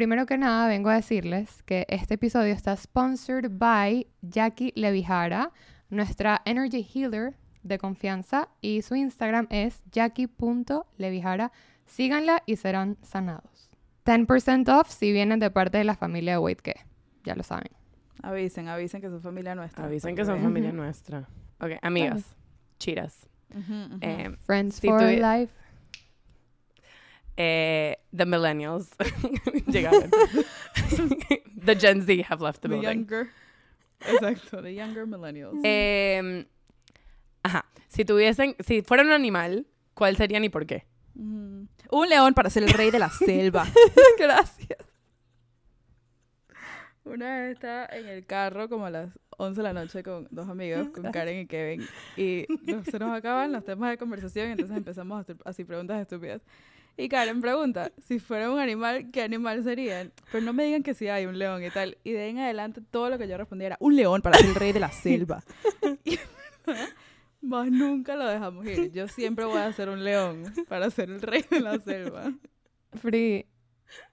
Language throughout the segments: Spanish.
primero que nada vengo a decirles que este episodio está sponsored by Jackie Levijara, nuestra Energy Healer de confianza y su Instagram es jackie.levijara. Síganla y serán sanados. 10% off si vienen de parte de la familia de que ya lo saben. Avisen, avisen que son familia nuestra. Avisen que son familia nuestra. Ok, amigas, chiras. Eh, Friends Si for life. Eh, the millennials llegaron. the Gen Z have left the The building. younger. Exacto, the younger millennials. Eh, ajá. Si tuviesen, si fueran un animal, ¿cuál serían y por qué? Mm. Un león para ser el rey de la selva. Gracias. Una vez estaba en el carro como a las 11 de la noche con dos amigos, con Karen y Kevin, y no- se nos acaban los temas de conversación, entonces empezamos a hacer así preguntas estúpidas. Y Karen pregunta, si fuera un animal, ¿qué animal serían? Pero no me digan que sí hay un león y tal. Y de ahí en adelante todo lo que yo respondía era, un león para ser el rey de la selva. Y más nunca lo dejamos ir. Yo siempre voy a ser un león para ser el rey de la selva. Free.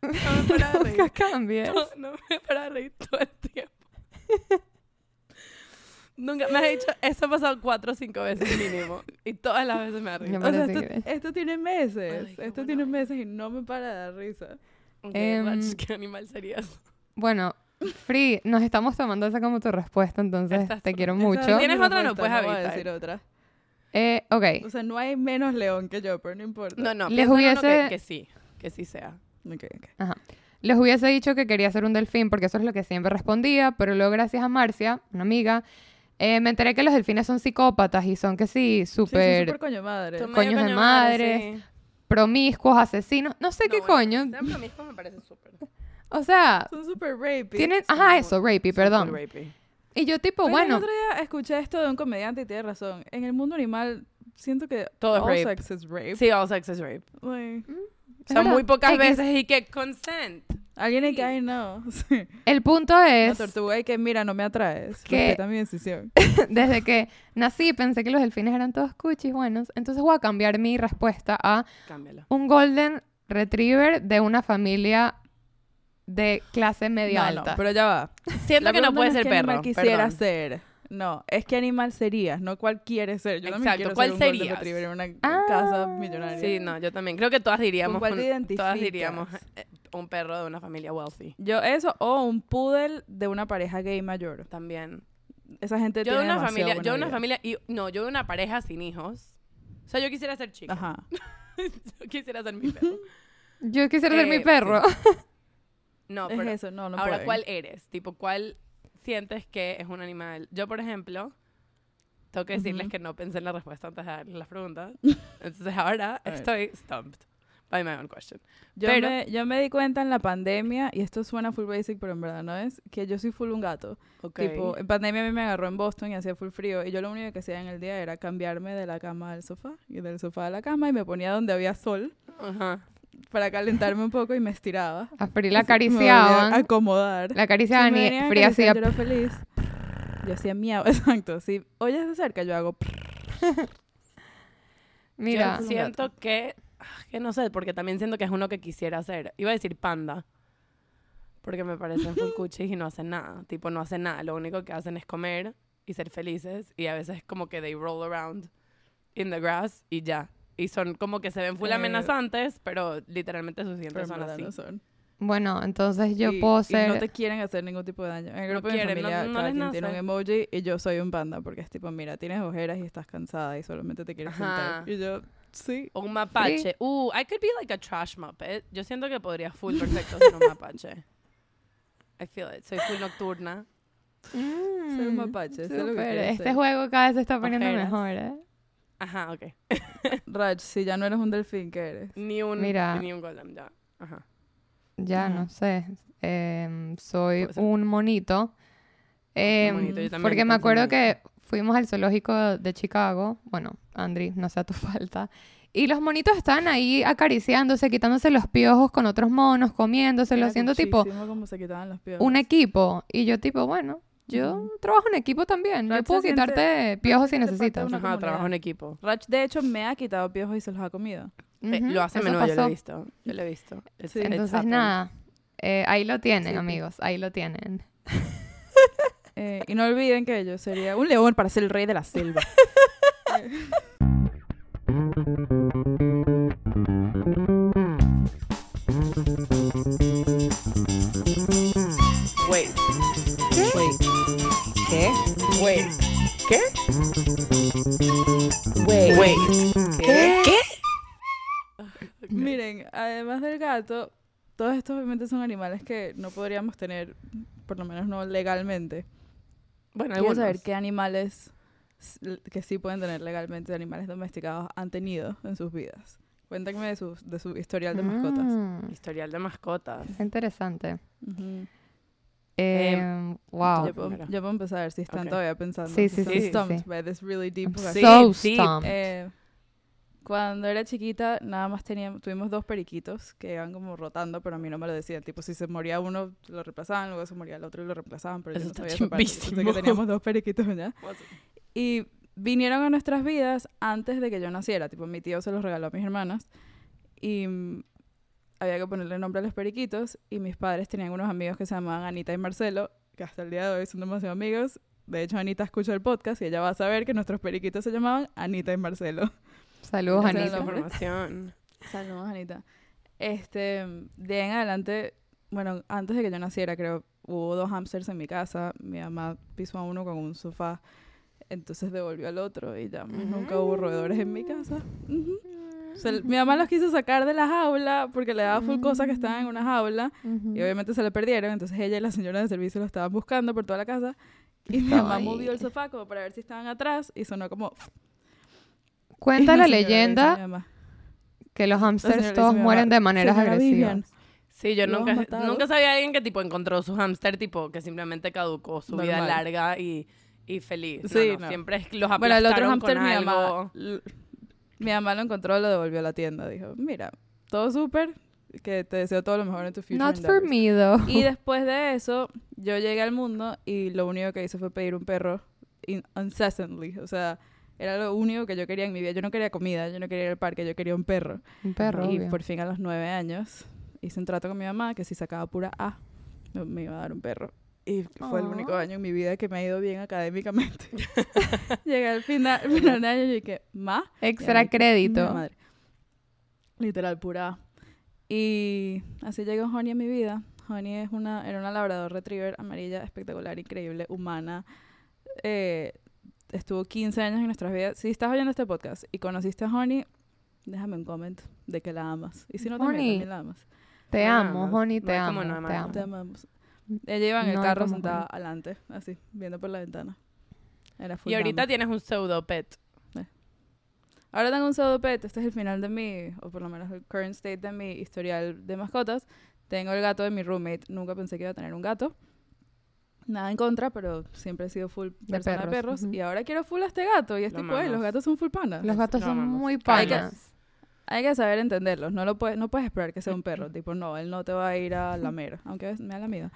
No me para de reír. Nunca cambies. No, no me para de reír todo el tiempo. Nunca me has dicho, eso ha pasado cuatro o cinco veces mínimo. Y todas las veces me ha reído. Me O sea, esto, esto tiene meses. Ay, esto tiene meses y no me para de dar risa. Rach, ¿qué animal serías? Bueno, Free, nos estamos tomando esa como tu respuesta, entonces Esta es te quiero mucho. ¿Tienes otra? No puedes voy a evitar. decir otra. Eh, ok. O sea, no hay menos león que yo, pero no importa. No, no, Les hubiese- que, que sí, que sí sea. Ok, ok. Ajá. Les hubiese dicho que quería ser un delfín porque eso es lo que siempre respondía, pero luego gracias a Marcia, una amiga, eh, me enteré que los delfines son psicópatas y son que sí, Sí, súper súper coño madre. Son Coños medio de coño madre, sí. promiscuos, asesinos, no sé qué No, bueno, coño. sean promiscuos me parece súper. O sea, Son súper rapey. tienen, son ajá, eso, rapey, perdón. rapey. Y yo tipo, Pero bueno, el otro día escuché esto de un comediante y tiene razón. En el mundo animal, siento que Todo es all rape. sex is rape. Sí, all sex is rape. Like, es O sea, verdad. muy pocas X. veces y que consent. Alguien en Sí. que, ay, no. Sí. el punto Una es, tortuga y que, mira, no me atraes. Que- Respeta mi decisión. desde que nací pensé que los delfines eran todos cuchis buenos, entonces voy a cambiar mi respuesta a Cámbialo. un golden retriever de una familia de clase media no, no, alta. pero ya va. Siento La que no puede es ser qué perro. animal quisiera perdón. ser. No, es qué animal serías, no cuál quieres ser. Yo Exacto, quiero ¿cuál ser un golden serías? retriever en una Ah. casa millonaria. Sí, no, yo también. Creo que todas diríamos, cuál te todas diríamos eh, un perro de una familia wealthy. Yo eso o un poodle de una pareja gay mayor. También. Esa gente Yo de tiene una familia, buena yo de una vida. familia, y, no, yo de una pareja sin hijos. O sea, yo quisiera ser chica. Ajá. yo quisiera ser mi perro. Yo quisiera ser Eh, mi perro. No, es pero eso, no, no ahora, pueden. ¿cuál eres? Tipo, ¿cuál sientes que es un animal? Yo, por ejemplo, tengo que decirles que no pensé en la respuesta antes de dar las preguntas. Entonces ahora estoy stumped by my own question. Yo, pero- me, yo me di cuenta en la pandemia, y esto suena full basic, pero en verdad no es, que yo soy full un gato. Ok. Tipo, en pandemia a mí me agarró en Boston y hacía full frío, y yo lo único que hacía en el día era cambiarme de la cama al sofá, y del sofá a la cama, y me ponía donde había sol Ajá. para calentarme un poco y me estiraba. A Free la acariciaban. a acomodar. La acariciaban Si y Free hacía... Yo era feliz. Yo hacía miau, exacto. Si oyes de cerca, yo hago... Mira, Yo siento que, que no sé, porque también siento que es uno que quisiera hacer. Iba a decir panda, porque me parecen full cuchis y no hacen nada. Tipo, no hacen nada. Lo único que hacen es comer y ser felices. Y a veces es como que they roll around in the grass y ya. Y son como que se ven full Eh, amenazantes, pero literalmente sus dientes en son así. no son. bueno, entonces yo y, puedo y ser... no te quieren hacer ningún tipo de daño. En el No grupo de mi quieren, no- familia, no cada les quien tiene un emoji y yo soy un panda porque es tipo, mira, tienes ojeras y estás cansada y solamente te quieres Ajá. sentar. Y yo, sí. O un mapache. Uh, I could be like a trash muppet. Yo siento que podría full perfecto ser un mapache. I feel it. Soy full nocturna. Mm, Soy un mapache, lo que Este ser. juego cada vez se está poniendo Ojeras. mejor, ¿eh? Ajá, ok. Raj, si ya no eres un delfín, ¿qué eres? Ni un, Mira. ni un golem, ya. Ajá. Ya, no sé. Em, soy Puede ser. un monito. Em, monito, yo también porque me acuerdo monito. que fuimos al zoológico de Chicago. Bueno, Andri, no sea tu falta. Y los monitos estaban ahí acariciándose, quitándose los piojos con otros monos, comiéndoselo, Era haciendo tipo cómo se quitaban los piojos. un equipo. Y yo tipo, bueno, yo trabajo en equipo también. Yo Rach se puedo siente- quitarte piojos si necesitas. Ajá, comunidad. trabajo en equipo. Raj, de hecho, me ha quitado piojos y se los ha comido. Eh, Ujú, lo hace menudo, yo lo he visto. Yo lo he visto. It's- Sí. it's Entonces, happened. nada. Eh, ahí lo tienen, Sí. amigos, ahí lo tienen. Eh, y no olviden que yo sería un león para ser el rey de la selva. Wait. Wait. ¿Qué? Wait. ¿Qué? Wait. Wait. ¿Qué? ¿Qué? Miren, además del gato, todos estos obviamente son animales que no podríamos tener, por lo menos no legalmente. Bueno, Quiero algunos. saber qué animales que sí pueden tener legalmente, animales domesticados, han tenido en sus vidas. Cuéntenme de su, de su historial de mascotas. Mm, Historial de mascotas. interesante. Ujú. Eh, wow. Yo, puedo, yo puedo empezar si están Ok. todavía pensando. Sí, sí, sí, sí, stumped sí. by this really deep so stumped. Eh, cuando era chiquita, nada más teníamos, tuvimos dos periquitos que iban como rotando, pero a mí no me lo decían. Tipo, si se moría uno, lo reemplazaban, luego se moría el otro y lo reemplazaban, pero Eso yo no sabía chimbísimo. que teníamos dos periquitos ya. Y vinieron a nuestras vidas antes de que yo naciera. Tipo, mi tío se los regaló a mis hermanas. Y mm, había que ponerle nombre a los periquitos. Y mis padres tenían unos amigos que se llamaban Anita y Marcelo, que hasta el día de hoy son demasiado amigos. De hecho, Anita escucha el podcast y ella va a saber que nuestros periquitos se llamaban Anita y Marcelo. Saludos, el Anita. nombre. información. Saludos, Anita. Este, de en adelante, bueno, antes de que yo naciera, creo, hubo dos hamsters en mi casa. Mi mamá pisó a uno con un sofá, entonces devolvió al otro y ya más nunca hubo roedores en mi casa. Ujú. O sea, mi mamá los quiso sacar de la jaula porque le daba full cosas que estaban en una jaula Ujú. y obviamente se le perdieron. Entonces ella y la señora de servicio lo estaban buscando por toda la casa y mi mamá movió el sofá como para ver si estaban atrás y sonó como... Cuenta la leyenda que los a todos mueren de maneras "Señora agresivas. Vivian, Sí, yo nunca, nunca sabía a alguien que tipo encontró su hámster tipo que simplemente caducó su vida larga y, y feliz. Sí, no, no. Siempre los Bueno, el otro aplastaron hamster con mi mamá, mi lo encontró, lo devolvió a la tienda. Dijo, mira, todo súper, que te deseo todo lo mejor en tu future Not for endeavors". me, though. Y después de eso, yo llegué al mundo y lo único que hice fue pedir un perro in- incessantly. O sea, era lo único que yo quería en mi vida. Yo no quería comida, yo no quería ir al parque, yo quería un perro. Un perro, y obvio. por fin a los nueve años hice un trato con mi mamá que si sacaba pura A, me- me iba a dar un perro. Y fue el único año en mi vida que me ha ido bien académicamente. Llegué al final, final de año y dije, ¿ma? Extra crédito. madre. Literal, pura A. Y así llegó Honey a mi vida. Honey es una, era una labrador retriever amarilla, espectacular, increíble, humana. Eh, estuvo 15 años en nuestras vidas. Si estás oyendo este podcast y conociste a Honey, déjame un comment de que la amas. Y si no, también, Honey. también la amas. Te amo, honey, te amo, no te amo. Te amamos. Ella iba en el No carro sentada Honey. adelante, así, viendo por la ventana. Era full Y ahorita dama. tienes un pseudo pet. Ahora tengo un pseudo pet. Este es el final de mi, o por lo menos el current state de mi historial de mascotas. Tengo el gato de mi roommate. Nunca pensé que iba a tener un gato. Nada en contra, pero siempre he sido full persona de perros. Y ahora quiero full a este gato. Y es Lo tipo, "Ey, los gatos son full panas. Los gatos Lo son amamos. muy Hay que- panas. Hay que saber entenderlos. No, lo puedes, no puedes esperar que sea un perro. tipo, no, él no te va a ir a lamer. Aunque me da la mida.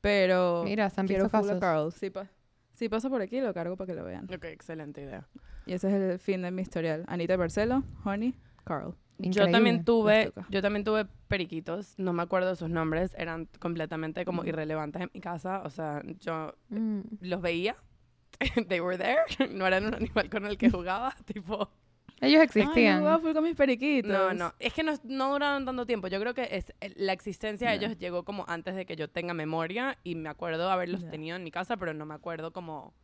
Pero Mira, han quiero full a. Carl. Si, pa- si pasa por aquí, lo cargo para que lo vean. Ok, excelente idea. Y ese es el fin de mi historial. Anita Barcelo, Honey, Carl. Yo también tuve, yo también tuve periquitos, no me acuerdo de sus nombres, eran completamente como Mm. irrelevantes en mi casa, o sea, yo Mm. los veía, they were there, no eran un animal con el que jugaba, tipo, Ellos Ay, existían. yo jugaba full con mis periquitos. no, no, es que no, no duraron tanto tiempo, yo creo que es, la existencia de ellos llegó como antes de que yo tenga memoria y me acuerdo haberlos Ya. tenido en mi casa, pero no me acuerdo como,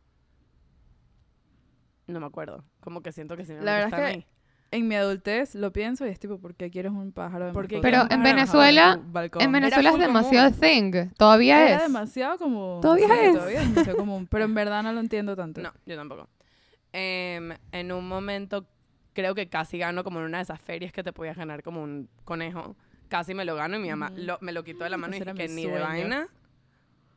no me acuerdo, como que siento que simplemente verdad es están que ahí. En mi adultez lo pienso y es tipo, ¿por qué quieres un pájaro de ¿Por qué mascota Pero en Venezuela, en Venezuela es demasiado thing. Todavía Era es. demasiado como... Todavía sí, es. Todavía es demasiado común. Pero en verdad no lo entiendo tanto. No, yo tampoco. Em, en un momento creo que casi gano como en una de esas ferias que te podías ganar como un conejo. Casi me lo gano y mi mamá lo- me lo quitó de la mano y dije que ni de vaina,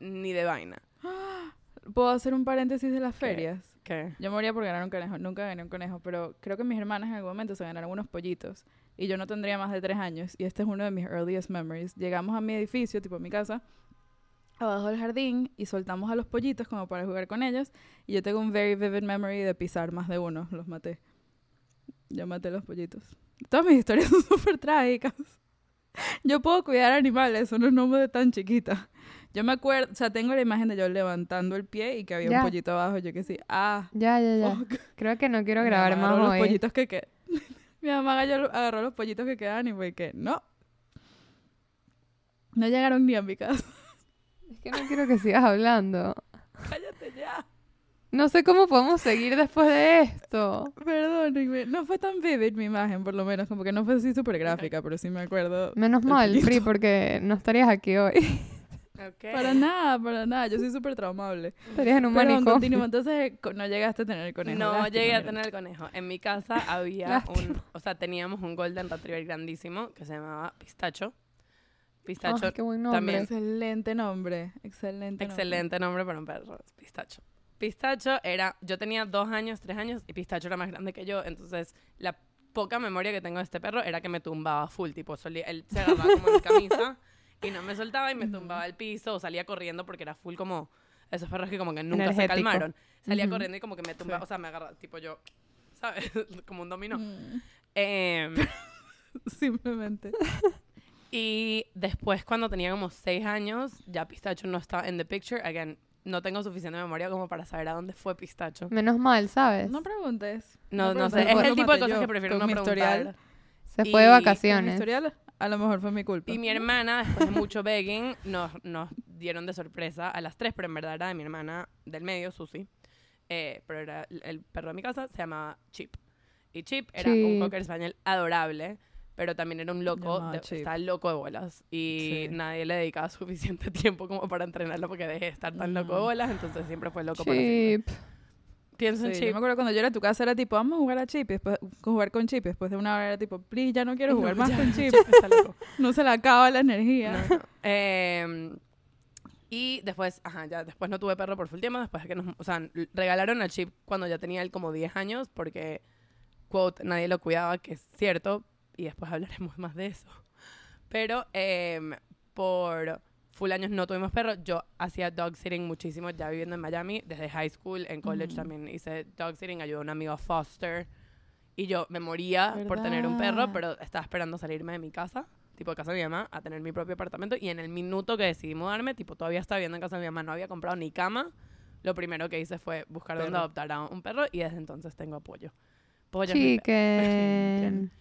ni de vaina. ¿Puedo hacer un paréntesis de las ¿Qué? ferias? ¿Qué? Yo moría por ganar un conejo. Nunca gané un conejo, pero creo que mis hermanas en algún momento se ganaron unos pollitos. Y yo no tendría más de tres años. Y este es uno de mis earliest memories. Llegamos a mi edificio, tipo a mi casa, abajo del jardín, y soltamos a los pollitos como para jugar con ellos. Y yo tengo un very vivid memory de pisar más de uno. Los maté. Yo maté los pollitos. Todas mis historias son súper trágicas. Yo puedo cuidar animales, unos gnomos de tan chiquita. Yo me acuerdo, o sea, tengo la imagen de yo levantando el pie y que había Ya. un pollito abajo. Yo que sí, ah, Ya, ya, ya. fuck. Creo que no quiero grabar mamá más hoy. los pollitos que que Mi mamá agarró, los pollitos que quedaban y fue que no. No llegaron ni a mi casa. Es que no quiero que sigas hablando. Cállate ya. No sé cómo podemos seguir después de esto. Perdónenme. No fue tan vivid mi imagen, por lo menos. Como que no fue así súper gráfica, pero sí me acuerdo. Menos mal. Pri, porque no estarías aquí hoy. Ok. Para nada, para nada. Yo soy súper traumable. Estarías en un Perdón, manicomio. continúa. Entonces, no llegaste a tener el conejo. No Lástima, llegué a tener el conejo. En mi casa había Lástima. un, o sea, teníamos un golden retriever grandísimo que se llamaba Pistacho. Pistacho, Ay, qué buen nombre. también. Excelente nombre. Excelente nombre. excelente nombre para un perro, Pistacho. Pistacho era, yo tenía dos años, tres años y Pistacho era más grande que yo, entonces la poca memoria que tengo de este perro era que me tumbaba full, tipo, solía, él se agarraba como en mi camisa y no me soltaba y me tumbaba al piso o salía corriendo porque era full como esos perros que como que nunca se Energético. calmaron. Salía Ujú. corriendo y como que me tumbaba, Sí. o sea, me agarraba, tipo yo, ¿sabes? como un dominó. Mm, Em, Simplemente. y después, cuando tenía como seis años, ya Pistacho no estaba en the picture. Again, no tengo suficiente memoria como para saber a dónde fue Pistacho. Menos mal, ¿sabes? No preguntes. No, no, sé. preguntes. Es Lo el tipo de cosas yo que prefiero no mi preguntar. historial. Se fue de y- Con mi vacaciones. historial, a lo mejor fue mi culpa. Y mi hermana, después de mucho begging, nos, nos dieron de sorpresa a las tres, pero en verdad era de mi hermana del medio, Susi. Eh, pero era el, perro de mi casa, se llamaba Chip. Y Chip era un Chip. cocker español adorable, pero también era un loco, de- Chip. estaba loco de bolas. Y Sí. nadie le dedicaba suficiente tiempo como para entrenarlo porque dejé de estar tan loco de No. bolas, entonces siempre fue loco para siempre. En Sí, Chip. yo me acuerdo cuando yo era a tu casa era tipo, vamos a jugar a Chip, y después jugar con Chip, y después de una hora era tipo, please, ya no quiero jugar No, más ya, con Chip. No se le acaba la energía. No, no. Eh, y después, ajá, ya después no tuve perro por full tiempo, después de que nos, o sea, regalaron a Chip cuando ya tenía él como 10 años, porque, quote, nadie lo cuidaba, que es cierto, y después hablaremos más de eso. Pero em, por full años no tuvimos perro, yo hacía dog sitting muchísimo ya viviendo en Miami, desde high school, en college Ujú. también hice dog sitting, ayudé a un amigo a foster, y yo me moría por tener un perro, ¿Verdad? pero estaba esperando salirme de mi casa tipo de casa de mi mamá, a tener mi propio apartamento. Y en el minuto que decidí mudarme, tipo, todavía estaba viviendo en casa de mi mamá, no había comprado ni cama. Lo primero que hice fue buscar dónde adoptar a un perro y desde entonces tengo apoyo. Pollo perro. Chicken.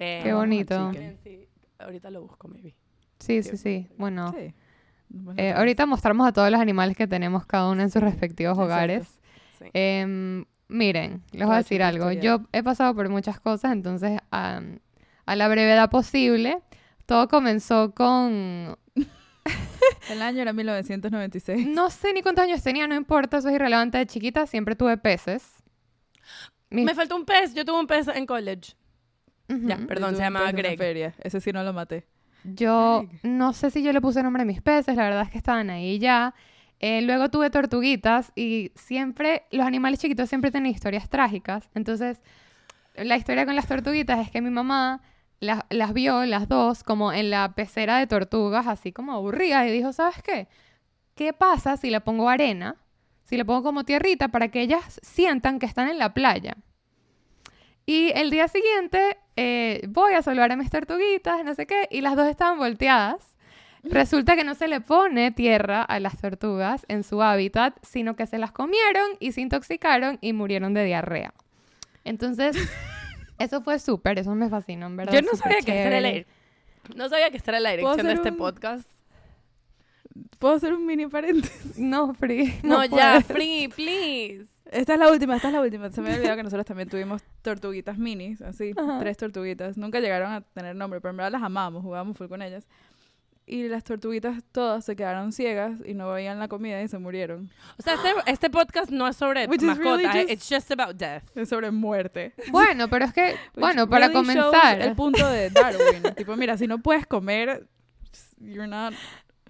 Eh, Qué bonito. miren, sí, ahorita lo busco, maybe. Sí, sí, sí. Bueno, Sí. Eh, ahorita mostramos a todos los animales que tenemos cada uno en sus respectivos Exacto. hogares. Sí. Em, miren, les voy a decir algo. Yo he pasado por muchas cosas, entonces a la brevedad posible, todo comenzó con... El año era 1996. No sé ni cuántos años tenía, no importa, eso es irrelevante. De chiquita siempre tuve peces. Mis- Me faltó un pez, yo tuve un pez en college. Ya, perdón, se llamaba Greg. feria. Ese sí no lo maté. Yo no sé si yo le puse nombre a mis peces, la verdad es que estaban ahí ya. Eh, luego tuve tortuguitas y siempre, los animales chiquitos siempre tienen historias trágicas. Entonces, la historia con las tortuguitas es que mi mamá las, las vio, las dos, como en la pecera de tortugas, así como aburridas, y dijo, ¿sabes qué? ¿Qué pasa si le pongo arena? Si le pongo como tierrita para que ellas sientan que están en la playa. Y el día siguiente eh, voy a salvar a mis tortuguitas, no sé qué, y las dos estaban volteadas. Resulta que no se le pone tierra a las tortugas en su hábitat, sino que se las comieron y se intoxicaron y murieron de diarrea. Entonces, eso fue súper, eso me fascinó, en verdad. Yo no sabía que esta era la, chévere. no sabía que la ¿Puedo dirección de este un- podcast. ¿Puedo hacer un mini paréntesis? No, Free. No, No, ya, free, please. Esta es la última, esta es la última. Se me había olvidado que nosotros también tuvimos tortuguitas minis, así, Ajá. tres tortuguitas. Nunca llegaron a tener nombre, pero en verdad las amábamos, jugábamos full con ellas. Y las tortuguitas todas se quedaron ciegas y no veían la comida y se murieron. O sea, este, este podcast no es sobre Which is really mascotas, just- it's just about death. Es sobre muerte. Bueno, pero es que, bueno, para really comenzar, El punto de Darwin. tipo, mira, si no puedes comer, you're not.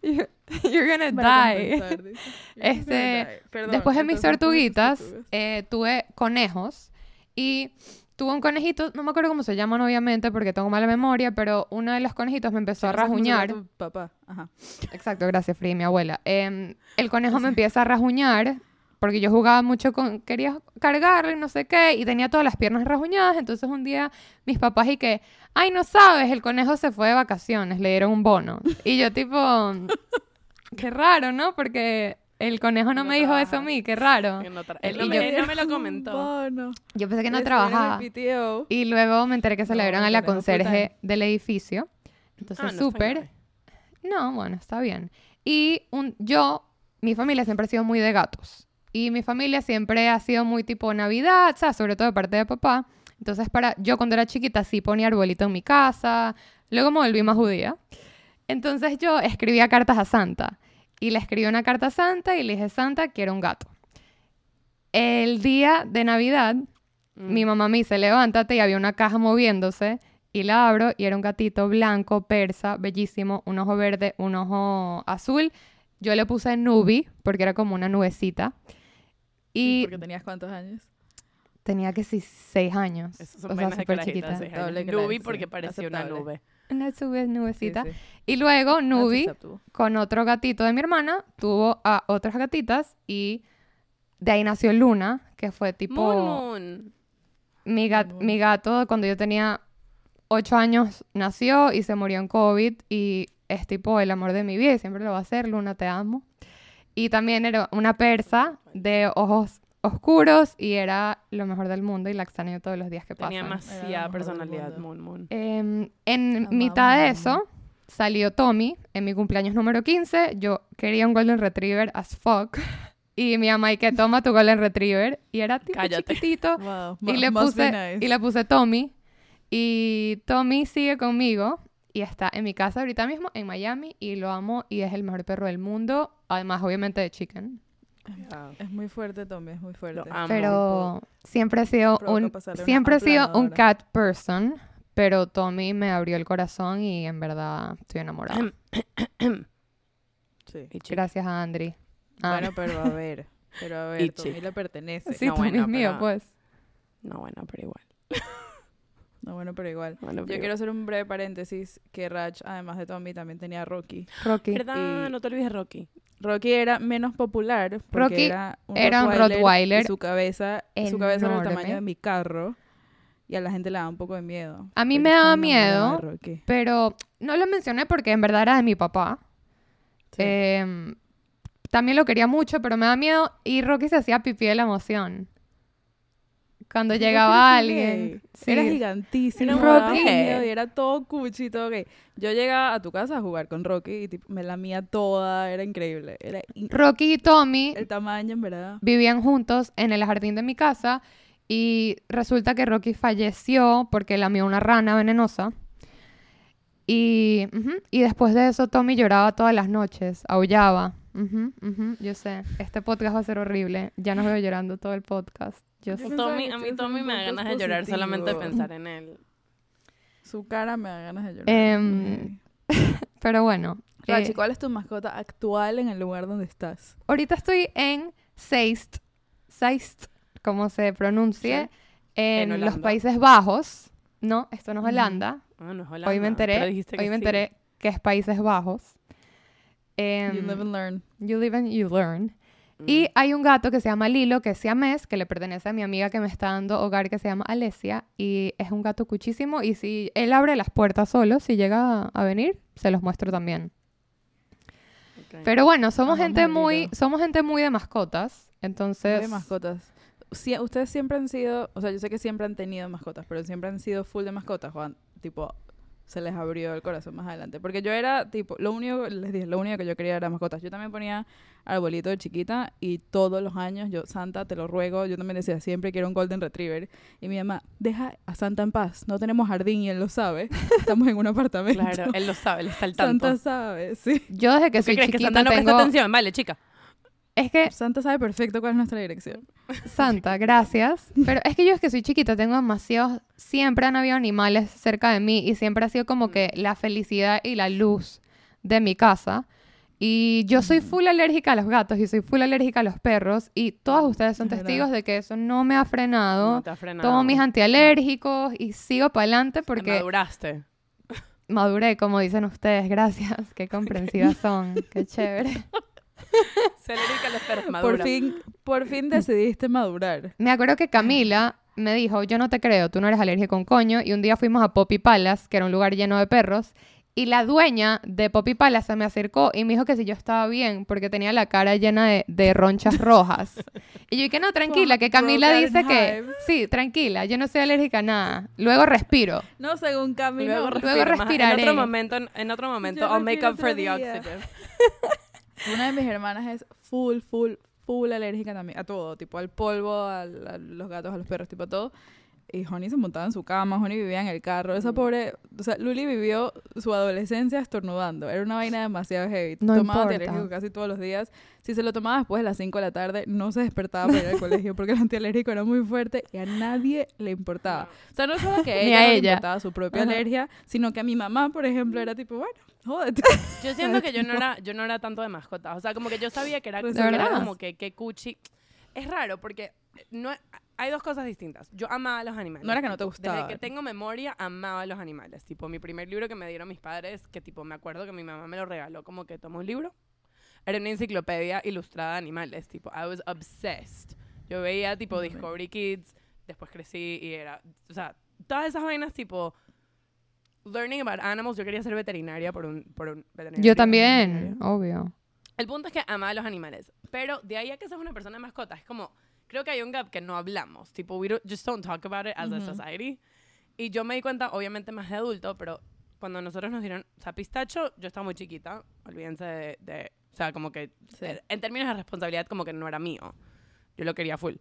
You're, you're gonna die. compensar, just gonna Este, die. Perdón, Después de mis entonces, ¿cómo dices tortuguitas, eh, tuve conejos y tuve un conejito, no me acuerdo cómo se llaman obviamente porque tengo mala memoria, pero uno de los conejitos me empezó a tu Papá, ajá. Exacto, gracias, Free, mi abuela. Em, el conejo me empieza a rajuñar porque yo jugaba mucho con, quería cargarlo y no sé qué, y tenía todas las piernas rasguñadas, entonces un día mis papás y que, ay, no sabes, el conejo se fue de vacaciones, le dieron un bono. Y yo tipo, qué raro, ¿no? Porque el conejo no No me dijo eso a mí, qué raro. No él, no yo- me, él no me lo comentó. bono. Yo pensé que no trabajaba. Y luego me enteré que se No, le dieron a la conserje del edificio. Entonces, Ah, súper. No, bueno, está bien. Y un, yo, mi familia siempre ha sido muy de gatos. Y mi familia siempre ha sido muy tipo Navidad, ¿sabes? Sobre todo de parte de papá. Entonces, para yo cuando era chiquita sí ponía arbolito en mi casa. Luego me volví más judía. Entonces yo escribía cartas a Santa. Y le escribí una carta a Santa y le dije, Santa, quiero un gato. El día de Navidad, Mm. mi mamá me dice, levántate y había una caja moviéndose y la abro y era un gatito blanco, persa, bellísimo, un ojo verde, un ojo azul. Yo le puse Nubi porque era como una nubecita. Sí, Y Porque tenías cuántos años. tenía que sí seis años. Esas son o sea, súper chiquita. Nubi sí, porque parecía una nube. Una sube- Sí, nubecita. sí. Y luego Nubi, con otro gatito de mi hermana, tuvo a otras gatitas y de ahí nació Luna, que fue tipo... Moon Moon. Mi, gat- Moon. mi gato, cuando yo tenía ocho años, nació y se murió en COVID y es tipo el amor de mi vida y siempre lo va a ser. Luna, te amo. Y también era una persa de ojos oscuros y era lo mejor del mundo y la extraño todos los días que Tenía pasan. Lo demasiada personalidad. Moon Moon. Em, en Amamos mitad de eso salió Tommy en mi cumpleaños número 15. Yo quería un Golden Retriever as fuck. Y mi mamá, y que toma tu Golden Retriever. Y era tipo Cállate. chiquitito. Wow. Y le, puse, nice. y le puse Tommy. Y Tommy sigue conmigo y está en mi casa ahorita mismo, en Miami, y lo amo y es el mejor perro del mundo. Además, obviamente, de chicken. Es muy fuerte, Tommy, es muy fuerte. Lo amo. Pero siempre he sido un, siempre he sido un cat person, pero Tommy me abrió el corazón y en verdad estoy enamorada. Sí. Gracias a Andri. Ah, Bueno, pero a ver. Pero a ver. Tommy le pertenece. sí, no, Tommy bueno, es mío, pero- pues. No, bueno, pero igual. No, bueno, pero igual. Bueno, Yo quiero hacer un breve paréntesis que Rach, además de Tommy, también tenía a Rocky. Rocky. igual. ¿Verdad? y- No te olvides de Rocky. Rocky era menos popular porque Rocky era un era un Rottweiler, Rottweiler y su cabeza, su cabeza era el tamaño de mi carro y a la gente le daba un poco de miedo. A mí me daba miedo. Pero no lo mencioné porque en verdad era de mi papá. Sí. Em, también lo quería mucho, pero me da miedo. Y Rocky se hacía pipí de la emoción. Cuando llegaba era alguien. Sí. Era gigantísimo. Era Rocky. miedo y era todo cuchi todo gay. Yo llegaba a tu casa a jugar con Rocky y tipo, me lamía toda. Era increíble. Era in- Rocky y Tommy el tamaño, en verdad. vivían juntos en el jardín de mi casa. Y resulta que Rocky falleció porque lamió una rana venenosa. Y después de eso, Tommy lloraba todas las noches, aullaba. Ujú, ujú, yo sé, este podcast va a ser horrible. Ya nos veo llorando todo el podcast. Yo Yo sé. Tommy, a mí Tommy me da ganas de llorar solamente de pensar en él. Su cara me da ganas de llorar. Em, Pero bueno, Rachi, eh, ¿cuál es tu mascota actual en el lugar donde estás? ahorita estoy en Seist, Seist, como se pronuncie, en, En los. Países Bajos. No, esto no es. Holanda. Ah, no es Holanda, Hoy me enteré, hoy me sí. enteré que es Países Bajos. Em, you live and learn. you live and you learn. Mm. Y hay un gato que se llama Lilo, que es siamés, que le pertenece a mi amiga que me está dando hogar, que se llama Alesia. Y es un gato cuchísimo. Y si él abre las puertas solo, si llega a- venir, se los muestro también. Ok. Pero bueno, somos Amamos gente a muy, somos gente muy de mascotas. Entonces, de mascotas. Sie- ustedes siempre han sido, o sea, yo sé que siempre han tenido mascotas, pero siempre han sido full de mascotas, Juan. Tipo, se les abrió el corazón más adelante. Porque yo era, tipo, lo único, les dije, lo único que yo quería era mascotas. Yo también ponía arbolito de chiquita y todos los años, yo, Santa, te lo ruego, yo también decía, siempre quiero un Golden Retriever. Y mi mamá, deja a Santa en paz, no tenemos jardín y él lo sabe. Estamos en un apartamento. Claro, él lo sabe, él está al tanto. Santa sabe, sí. yo desde que ¿Tú qué soy crees que chiquita Santa no presta tengo... atención? Vale, chica. Es que, Santa sabe perfecto cuál es nuestra dirección. Santa, gracias. Pero es que yo es que soy chiquita, tengo demasiados... Siempre han habido animales cerca de mí y siempre ha sido como que la felicidad y la luz de mi casa. Y yo soy full alérgica a los gatos y soy full alérgica a los perros y todos ustedes son testigos de que eso no me ha frenado. No te ha frenado. Tomo mis antialérgicos y sigo para adelante porque Maduraste. maduré, como dicen ustedes. Gracias, qué comprensivas son, qué chévere. Los perros Por maduros. fin, por fin decidiste madurar. Me acuerdo que Camila me dijo, yo no te creo, tú no eres alérgico a un coño. Y un día fuimos a Poppy Palace, que era un lugar lleno de perros. Y la dueña de Poppy Palace se me acercó y me dijo que si yo estaba bien porque tenía la cara llena de, de ronchas rojas. Y yo dije, no, tranquila, que Camila dice que... Sí, tranquila, yo no soy alérgica a nada. Luego respiro. No, según Camilo. Luego, respiro respiraré. En otro momento, en otro momento, Yo I'll make up for the oxygen. Una de mis hermanas es full, full, full alérgica también a todo, tipo al polvo, a, los gatos, a los perros, tipo a todo. Y Honey se montaba en su cama, Honey vivía en el carro. Esa pobre, o sea, Luli vivió su adolescencia estornudando. Era una vaina demasiado heavy. No tomaba antialérgico casi todos los días. Si se lo tomaba después de las 5 de la tarde, no se despertaba para ir al colegio porque el antialérgico era muy fuerte y a nadie le importaba. O sea, no solo que a ella, a no le ella. importaba su propia Ajá. alergia, sino que a mi mamá, por ejemplo, era tipo, bueno, jódete. Yo siento que yo no era, yo no era tanto de mascotas. O sea, como que yo sabía que era, ¿De que era como que, que cuchi. Es raro porque no hay dos cosas distintas. Yo amaba a los animales. No era que no te gustaba. Desde que tengo memoria, amaba a los animales. Tipo, mi primer libro que me dieron mis padres, que tipo, me acuerdo que mi mamá me lo regaló, como que tomó un libro. Era una enciclopedia ilustrada de animales. Tipo, I was obsessed. Yo veía, tipo. Discovery Kids. Después crecí y era... O sea, todas esas vainas, tipo... Learning about animals. Yo quería ser veterinaria por un, por un veterinario. Yo también, obvio. El punto es que amaba a los animales. Pero de ahí a que seas una persona de mascota, es como, creo que hay un gap que no hablamos. Tipo, we don't- just don't talk about it as a Ujú. society. Y yo me di cuenta, obviamente más de adulto, pero cuando nosotros nos dieron, o sea, pistacho, yo estaba muy chiquita, olvídense de, de- o sea, como que, Sí. eh, en términos de responsabilidad, como que no era mío. Yo lo quería full.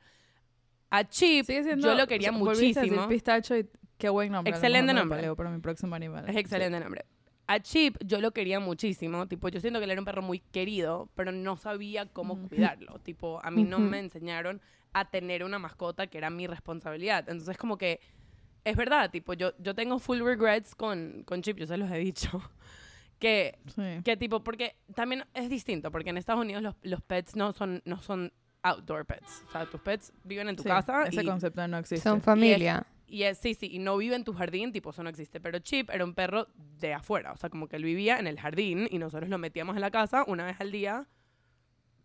A Chip, siendo, yo lo quería o sea, volviste a decir muchísimo. pistacho y qué buen nombre. a Excelente nombre. para mi próximo animal. Es excelente nombre. A Chip yo lo quería muchísimo, tipo, yo siento que él era un perro muy querido, pero no sabía cómo cuidarlo. Tipo, a mí no me enseñaron a tener una mascota que era mi responsabilidad. Entonces, como que es verdad, tipo, yo, yo tengo full regrets con, con Chip, yo se los he dicho. Que, Sí. que tipo, porque también es distinto, porque en Estados Unidos los, los pets no son, no son outdoor pets. O sea, tus pets viven en tu Sí, casa Ese y concepto no existe. Son familia. Y es, sí, sí, y no vive en tu jardín, tipo, eso no existe. Pero Chip era un perro de afuera, o sea, como que él vivía en el jardín y nosotros lo metíamos en la casa una vez al día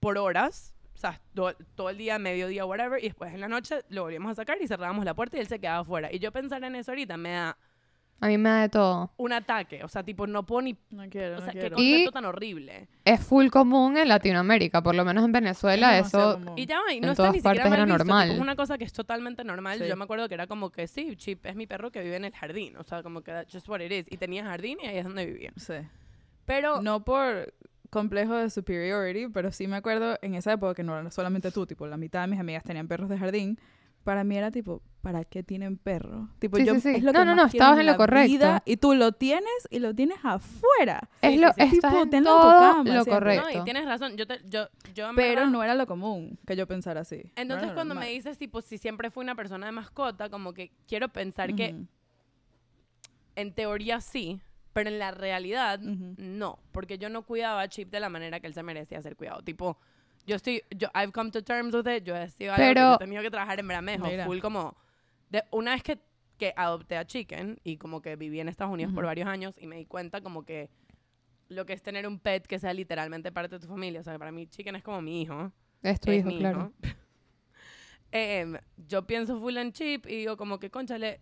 por horas, o sea, todo, todo el día, mediodía, whatever, y después en la noche lo volvíamos a sacar y cerrábamos la puerta y él se quedaba afuera. Y yo pensar en eso ahorita me da A mí me da de todo. un ataque, o sea, tipo, no puedo ni... No quiero, O no sea, qué quiero. Y- concepto tan horrible. Es full común en Latinoamérica, por lo menos en Venezuela, Es demasiado eso... común. Y ya va, y En no está todas ni siquiera partes mal era visto, tipo, normal. es una cosa que es totalmente normal. Sí. Yo me acuerdo que era como que sí, Chip es mi perro que vive en el jardín, o sea, como que that's just what it is. Y tenía jardín y ahí es donde vivía. Sí. Pero No por complejo de superiority, pero sí me acuerdo en esa época que no era solamente tú, tipo, la mitad de mis amigas tenían perros de jardín. Para mí era tipo, ¿para qué tienen perro? Tipo, Sí, yo sí, sí. es lo No, que no, no, estabas en lo la correcto. vida, y tú lo tienes y lo tienes afuera. Es lo, sí, sí. estás Tipo, en tenlo en tu todo cama, lo correcto. No, y tienes razón. Yo, te, yo, yo en Pero verdad- no era lo común que yo pensara así. Entonces, lo cuando me dices, tipo, si siempre fui una persona de mascota, como que quiero pensar que en teoría sí, pero en la realidad no. Porque yo no cuidaba a Chip de la manera que él se merecía ser cuidado. Tipo, yo estoy, yo, I've come to terms with it, yo he sido algo que yo he tenido que trabajar en dejó Mira. full como, de, una vez que, que adopté a Chicken y como que viví en Estados Unidos por Ujú. varios años y me di cuenta como que lo que es tener un pet que sea literalmente parte de tu familia, o sea, para mí Chicken es como mi hijo. Es tu es hijo, mi claro. hijo. Em, yo pienso full en Chip y digo como que, conchale,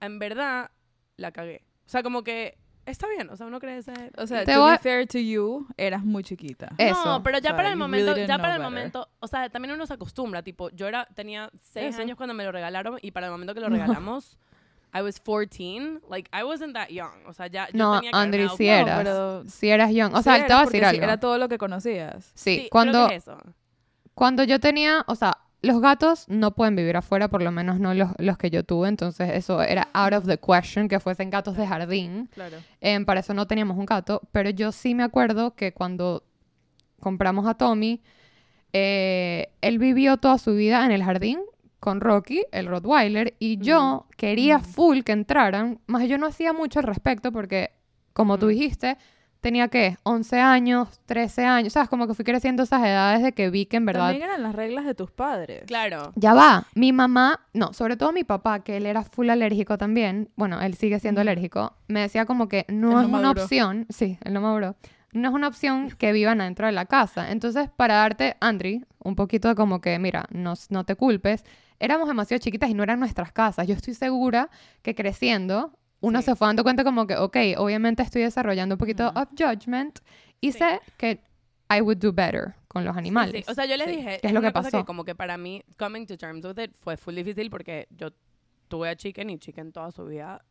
en verdad la cagué. O sea, como que está bien, o sea, uno crece. O sea, Te to voy be fair to you, eras muy chiquita. Eh, No, Eso. pero ya O sea, para el you momento, really ya para el better. momento, o sea, también uno se acostumbra, tipo, yo era, tenía seis Eso. años cuando me lo regalaron y para el momento que lo No. regalamos, I was 14, like, I wasn't that young, o sea, ya yo No, tenía que haberme Andri, dado sí eras. pero Si eras young. O sí sea, eras te voy a decir sí, algo. Era todo lo que conocías. Sí, creo cuando, es eso. cuando yo tenía, o sea, los gatos no pueden vivir afuera, por lo menos no los, los que yo tuve, entonces eso era out of the question que fuesen gatos de jardín. Claro. Em, para eso no teníamos un gato, pero yo sí me acuerdo que cuando compramos a Tommy, eh, él vivió toda su vida en el jardín con Rocky, el Rottweiler, y yo quería full que entraran, más yo no hacía mucho al respecto porque, como tú dijiste, tenía que 11 años, 13 años, sabes, como que fui creciendo esas edades de que vi que en verdad También eran las reglas de tus padres. Claro. ya va, mi mamá, no, sobre todo mi papá, que él era full alérgico también, bueno, él sigue siendo alérgico, me decía como que no Él no es una opción, sí, él no maduró, no es una opción que vivan adentro de la casa. Entonces, para darte, Andri, un poquito de como que, mira, no, no te culpes, éramos demasiado chiquitas y no eran nuestras casas. Yo estoy segura que creciendo, uno Sí. se fue dando cuenta como que, ok, obviamente estoy desarrollando un poquito Ujú. of judgment y Sí. sé que I would do better con los Sí, animales. sí. O sea, yo le Sí. dije, ¿Qué es lo que pasó? como que para mí, coming to terms with it, fue full difícil porque yo tuve a Chicken y Chicken toda su vida,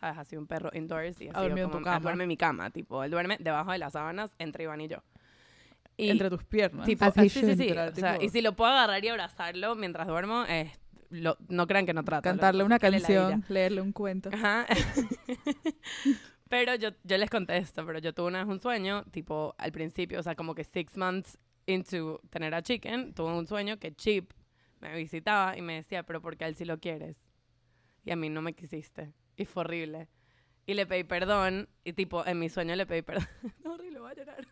¿sabes? Ha sido un perro indoors y sido dormido en como, tu él cama. duerme en mi cama, tipo, él duerme debajo de las sábanas entre Iván y yo. Y, Entre tus piernas. tipo, sí, sí, sí. O sea, y si lo puedo agarrar y abrazarlo mientras duermo, eh, lo- no crean que no trato. Cantarle una canción, leerle un cuento. Ajá. pero yo, yo les contesto, pero yo tuve una vez un sueño, tipo, al principio, o sea, como que six months into tener a Chicken, tuve un sueño que Chip me visitaba y me decía, pero ¿por qué a él sí lo quieres? Y a mí no me quisiste. Y fue horrible. Y le pedí perdón, y tipo, en mi sueño le pedí perdón. no, horrible, voy a llorar.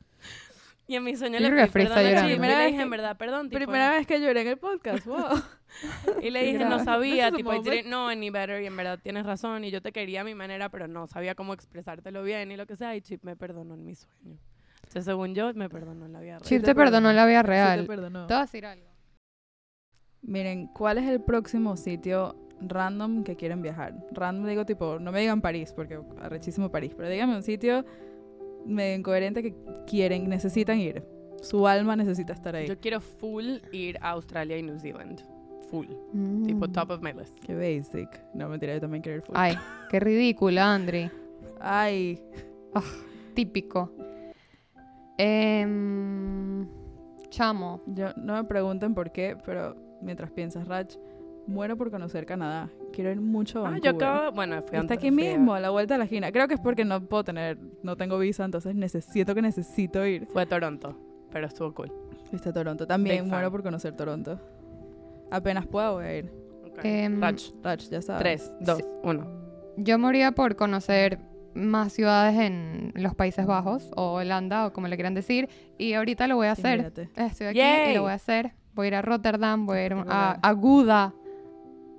Y en mi sueño le pedí perdón a llorando. Chip. Y Primera le vez dije, en verdad, perdón. tipo, Primera vez que lloré en el podcast, wow. y le dije, no sabía, tipo, didn't know any better, y en verdad tienes razón, y yo te quería a mi manera, pero no sabía cómo expresártelo bien, y lo que sea, y Chip me perdonó en mi sueño. Entonces, según yo, me perdonó en la vida real. Chip te te perdonó en la vida Sí te real. perdonó. Te voy a decir algo. Miren, ¿cuál es el próximo sitio random que quieren viajar? Random digo tipo, no me digan París, porque arrechísimo París, pero díganme un sitio medio incoherente que quieren, necesitan ir. Su alma necesita estar ahí. Yo quiero full ir a Australia y New Zealand. Full. Mm. Tipo, top of my list. Qué basic. No, mentira, yo también quiero ir full. Ay, qué ridícula, Andri. Ay, Típico. Em, chamo. yo no me pregunten por qué, pero mientras piensas, Rach, muero por conocer Canadá. Quiero ir mucho a Ah, Vancouver. yo acabo, bueno, fui Está aquí mismo, a la vuelta de la esquina. Creo que es porque no puedo tener, no tengo visa, entonces necesito que necesito ir. Fue a Toronto, pero estuvo cool. Fuiste a Toronto. También Big muero fan. por conocer Toronto. Apenas pueda voy a ir. Ok. Em, Rach, Rach, ya sabes. tres, dos, uno. Yo moría por conocer más ciudades en los Países Bajos o Holanda o como le quieran decir. Y ahorita lo voy a hacer. mírate. Estoy aquí y lo voy a hacer. Voy a ir a Rotterdam, voy a ir a, a Gouda.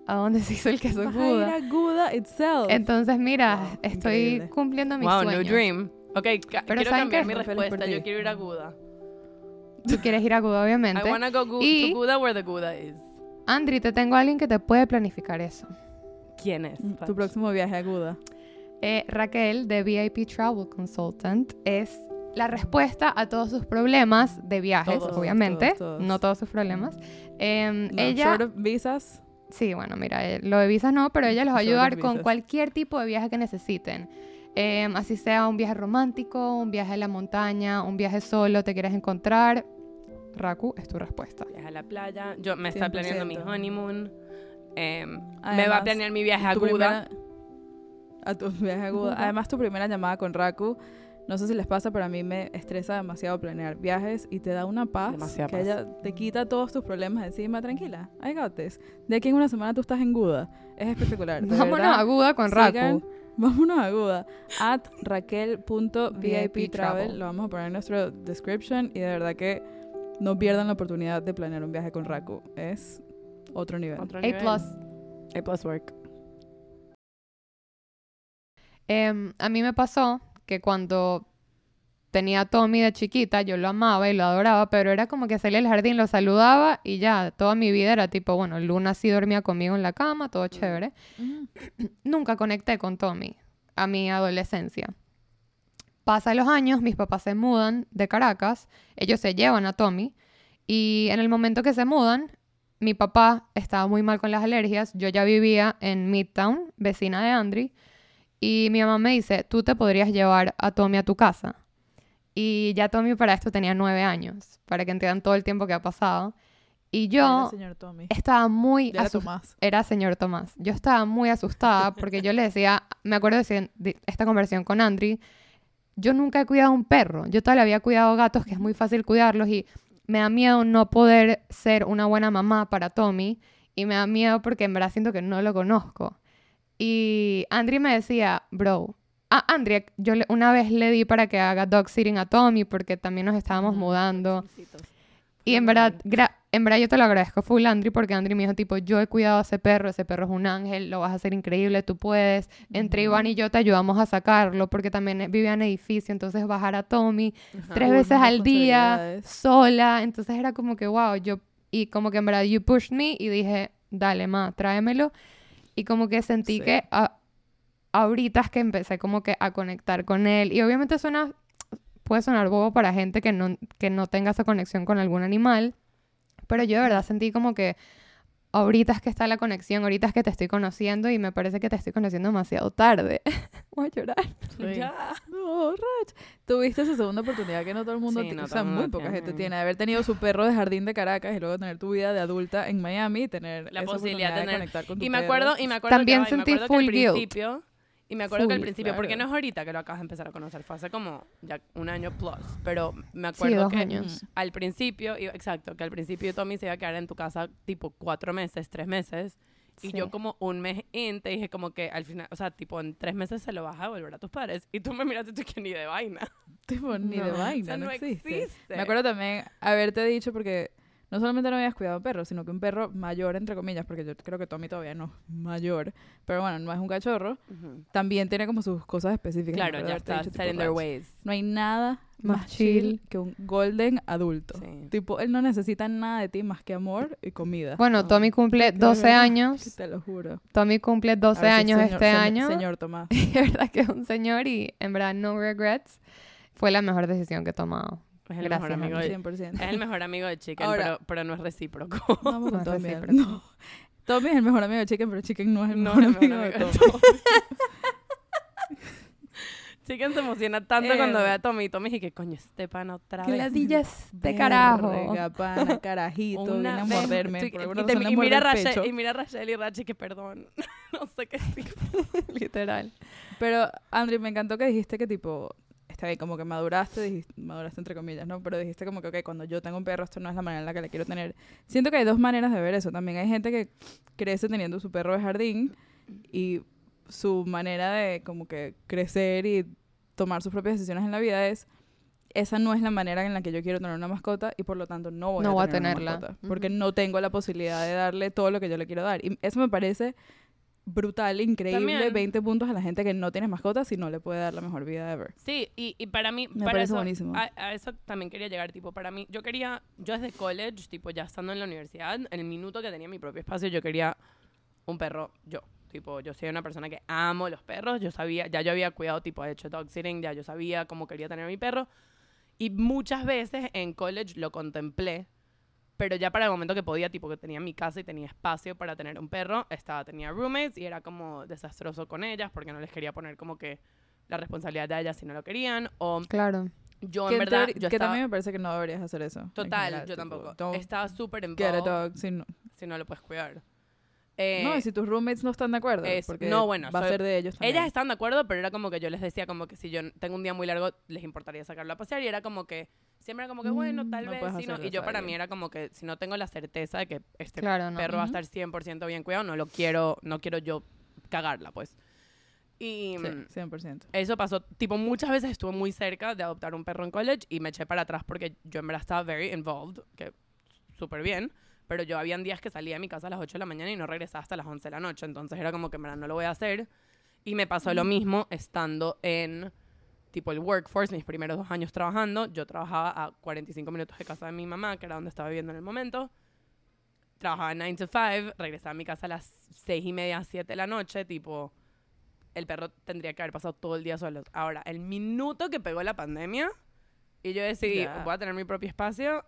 ¿A dónde se hizo el queso Vas a ir Gouda? a Gouda itself. Entonces, mira, Wow, estoy increíble. cumpliendo mis Wow, sueños. new dream. Ok, Pero quiero ¿saben cambiar qué? mi respuesta. Yo quiero ir a Guda. Tú quieres ir a Gouda, I obviamente. wanna go gu- Y- to Guda where the Guda is. Andri, te tengo a alguien que te puede planificar eso. ¿Quién es? tu Rach? próximo viaje a Gouda. Eh, Raquel, de VIP Travel Consultant, es la respuesta a todos sus problemas de viajes, Todos, obviamente. todos, todos. No todos sus problemas. Em, No, ella, short of visas. Sí, bueno, mira, eh, lo de visas no, pero ella los va a ayudar con cualquier tipo de viaje que necesiten. Em, así sea un viaje romántico, un viaje a la montaña, un viaje solo, te quieres encontrar. Raku, es tu respuesta. Viaje a la playa. Yo me está planeando mi 100%. honeymoon. Em, me va a planear mi viaje a Guda. primera- a tu viaje a. Gouda. Además, tu primera llamada con Raku. No sé si les pasa, pero a mí me estresa demasiado planear viajes y te da una paz Demasiada que paz. ella te quita todos tus problemas encima. Tranquila, I got this. De aquí en una semana tú estás en Guda. Es espectacular. Vámonos verdad. a Gouda con sigan- Raku. Vámonos a Guda. At VIP raquel.vip travel. Lo vamos a poner en nuestro description. Y de verdad que no pierdan la oportunidad de planear un viaje con Raku. Es otro nivel. Otro A plus. A plus work. Em, a mí me pasó que cuando tenía a Tommy de chiquita, yo lo amaba y lo adoraba, pero era como que salía al jardín, lo saludaba y ya, toda mi vida era tipo, bueno, Luna sí dormía conmigo en la cama, todo chévere. Nunca conecté con Tommy a mi adolescencia. Pasan los años, mis papás se mudan de Caracas, ellos se llevan a Tommy y en el momento que se mudan, mi papá estaba muy mal con las alergias, yo ya vivía en Midtown, vecina de Andri, y mi mamá me dice, tú te podrías llevar a Tommy a tu casa. Y ya Tommy para esto tenía nueve años, para que entiendan todo el tiempo que ha pasado. Y yo señor Tommy. estaba muy Ya asustada era señor Tomás. Yo estaba muy asustada porque yo le decía, me acuerdo de esta conversación con Andri, yo nunca he cuidado un perro, yo todavía había cuidado gatos, que es muy fácil cuidarlos y me da miedo no poder ser una buena mamá para Tommy y me da miedo porque en verdad siento que no lo conozco. Y Andri me decía, bro, ah, Andri, yo le- una vez le di para que haga dog sitting a Tommy porque también nos estábamos Mm, mudando. Y en verdad, gra- en verdad yo te lo agradezco full Andri porque Andri me dijo tipo, yo he cuidado a ese perro, ese perro es un ángel, lo vas a hacer increíble, tú puedes. Entre Ujú. Iván y yo te ayudamos a sacarlo porque también vivía en edificio, entonces bajar a Tommy tres veces al día, sola, entonces era como que wow, yo, y como que en verdad you pushed me y dije, dale ma, tráemelo. Y como que sentí Sí. que a- ahorita es que empecé como que a conectar con él. Y obviamente suena, puede sonar bobo para gente que no, que no tenga esa conexión con algún animal, pero yo de verdad sentí como que ahorita es que está la conexión, ahorita es que te estoy conociendo y me parece que te estoy conociendo demasiado tarde. Voy a llorar. Sí. Ya. No, Rach. Tuviste esa segunda oportunidad que no todo el mundo, Sí, no o sea, muy poca gente tiene. haber tenido su perro de jardín de Caracas y luego tener tu vida de adulta en Miami y tener La esa posibilidad de tener- conectar con tu Y me perro. acuerdo, y me acuerdo También que, ay, me sentí acuerdo que full al guilt. principio, y me acuerdo que al Full, principio, porque no claro. es ahorita que lo acabas de empezar a conocer, fue hace como ya un año plus, pero me Sí, acuerdo dos que años. al principio, iba- exacto, que al principio Tommy se iba a quedar en tu casa tipo cuatro meses, tres meses, y yo Sí. como un mes in te dije como que al final, o sea, tipo en tres meses se lo vas a devolver a tus padres, y tú me miraste tú que ni de vaina. Tipo, ni de No. vaina, O sea, no, no existe. existe. Me acuerdo también haberte dicho porque no solamente no habías cuidado un perro, sino que un perro mayor, entre comillas, porque yo creo que Tommy todavía no es mayor, pero bueno, no es un cachorro, Ujú. también tiene como sus cosas específicas. Claro, ya está set in their ways. No hay nada Más más chill chill. que un golden adulto. Sí. Tipo, él no necesita nada de ti más que amor y comida. Bueno, Ah, Tommy cumple de 12 verdad, años. Te lo juro. Tommy cumple 12 Ahora sí, años señor- este señor- año. Señor Tomás. Y es verdad que es un señor y en verdad no regrets. Fue la mejor decisión que he tomado. Es el Gracias, mejor amigo de 100%. Es el mejor amigo de Chicken, Ahora- pero, pero no es recíproco. Vamos No con es Tommy. recíproco. No. Tommy es el mejor amigo de Chicken, pero Chicken no es el No mejor, es el mejor amigo, de amigo de Tommy. Chicken se emociona tanto cuando Eh. ve a Tommy. Tommy dice que coño, este pana otra ¡Qué vez. ladilla este carajo! Verga, pana, carajito, viene a morderme. Y, te- y mira el Rachel, y mira a Rachel y Rachel que perdón. no sé qué. Literal. Pero, Andri, me encantó que dijiste que tipo, está bien, como que maduraste, dijiste, maduraste entre comillas, ¿no? Pero dijiste como que, ok, cuando yo tengo un perro, esto no es la manera en la que la quiero tener. Siento que hay dos maneras de ver eso. También hay gente que crece teniendo su perro de jardín y su manera de como que crecer y tomar sus propias decisiones en la vida es esa no es la manera en la que yo quiero tener una mascota y por lo tanto no voy, No a, voy a tener una tenerla. mascota, porque Ujú. no tengo la posibilidad de darle todo lo que yo le quiero dar. Y eso me parece brutal, increíble, También. 20 puntos a la gente que no tiene mascotas y no le puede dar la mejor vida ever. Sí, y, y para mí, Me para parece eso, buenísimo. A, a eso también quería llegar, tipo, para mí, yo quería, yo desde college, tipo, ya estando en la universidad, en el minuto que tenía mi propio espacio, yo quería un perro yo. Tipo, yo soy una persona que amo los perros, yo sabía, ya yo había cuidado, tipo, he hecho dog sitting, ya yo sabía cómo quería tener mi perro. Y muchas veces en college lo contemplé, pero ya para el momento que podía, tipo, que tenía mi casa y tenía espacio para tener un perro, estaba, tenía roommates y era como desastroso con ellas porque no les quería poner como que la responsabilidad de ellas si no lo querían. O Claro. yo, que en verdad, yo que estaba... también me parece que no deberías hacer eso. en Total, general, yo tipo, tampoco. Estaba súper Get a involved dog, si no. si no lo puedes cuidar. Eh, no, y si tus roommates no están de acuerdo, es- porque no, bueno, va a soy- ser de ellos también. ellas estaban de acuerdo, pero era como que yo les decía como que si yo tengo un día muy largo, les importaría sacarlo a pasear. Y era como que, siempre era como que, bueno, Mm, tal no vez, no. Y yo para mí era como que si no tengo la certeza de que este Claro, no. perro va a estar 100% bien cuidado, no lo quiero, no quiero yo cagarla, pues. Y... Sí, mm, 100%. Eso pasó, tipo, muchas veces estuve muy cerca de adoptar un perro en college y me eché para atrás porque yo en verdad estaba very involved, que súper bien, pero yo habían días que salía de mi casa a las 8 de la mañana y no regresaba hasta las 11 de la noche, entonces era como que verdad no lo voy a hacer. Y me pasó lo mismo estando en, tipo, el workforce, mis primeros dos años trabajando. Yo trabajaba a 45 minutos de casa de mi mamá, que era donde estaba viviendo en el momento. Trabajaba 9 to 5, regresaba a mi casa a las 6 y media, 7 de la noche, tipo el perro tendría que haber pasado todo el día solo. Ahora, el minuto que pegó la pandemia y yo decidí, voy a tener mi propio espacio.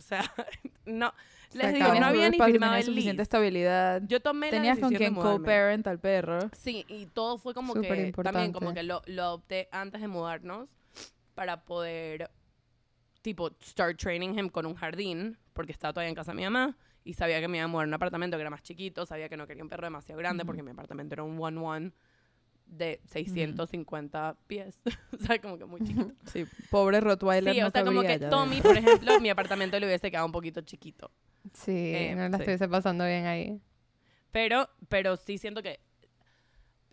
O sea, no, les Se digo, no había ni firmado el suficiente lease. estabilidad. Yo tomé Tenías la con quien de co-parent al perro. Sí, y todo fue como Súper que también como que lo, lo adopté antes de mudarnos para poder tipo start training him con un jardín porque estaba todavía en casa de mi mamá y sabía que me iba a mudar a un apartamento que era más chiquito, sabía que no quería un perro demasiado grande porque mi apartamento era un one one de 650 pies, o sea, como que muy chiquito. Sí, pobre Rottweiler Sí, no o sea, como que ya Tommy, por ejemplo, mi apartamento le hubiese quedado un poquito chiquito. Sí, Eh, no la sí. estuviese pasando bien ahí. Pero, pero sí siento que.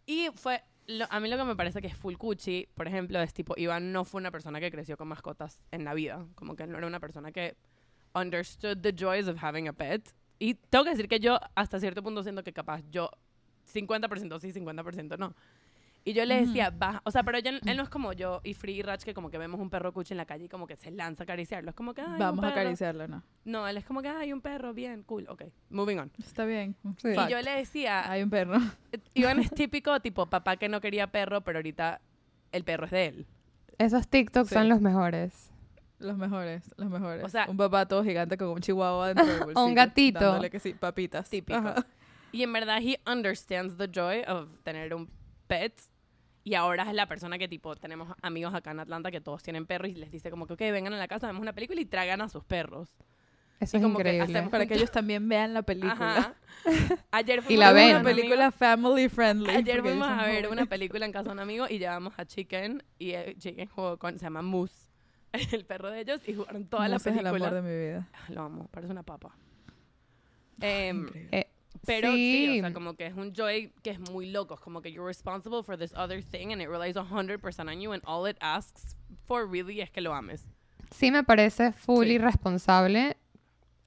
Y fue. lo- a mí lo que me parece que es full cuchi, por ejemplo, es tipo, Iván no fue una persona que creció con mascotas en la vida. Como que no era una persona que. understood the joys of having a pet. Y tengo que decir que yo hasta cierto punto siento que capaz yo 50% sí, 50% no. Y yo le decía, baja, o sea, pero ella- él no es como yo y Free y Rach que como que vemos un perro cucho en la calle y como que se lanza a acariciarlo. Es como que, ay, un Vamos a perro. acariciarlo, ¿no? No, él es como que, hay un perro, bien, cool, ok, moving on. Está bien. Sí. Fact. Y yo le decía, Hay un perro. Iván es típico tipo papá que no quería perro, pero ahorita el perro es de él. Esos TikToks Sí. son los mejores. Los mejores, los mejores. O sea- un papá todo gigante con un chihuahua dentro del bolsillo. gatito. Dándole que sí, papitas. Típico. Ajá. Y en verdad, he understands the joy of tener un pet. Y ahora es la persona que, tipo, tenemos amigos acá en Atlanta que todos tienen perros y les dice como que, ok, vengan a la casa, vemos una película y tragan a sus perros. Eso Y es como que increíble. hacemos- Para que ellos también vean la película. Ajá. Ayer Y fuimos la a ver ven. Una película family friendly. Ayer fuimos a ver una película en casa de un amigo y llevamos a Chicken y eh, Chicken jugó con, se llama Moose, el perro de ellos, y jugaron toda la Mousse es el película. amor de mi vida. Lo amo, parece una papa. Em, Increíble. Eh, Pero sí. Sí. o sea, como que es un joy que es muy loco. Es como que you're responsible for this other thing and it relies 100% on you and all it asks for really es que lo ames. Sí me parece full Sí. irresponsable.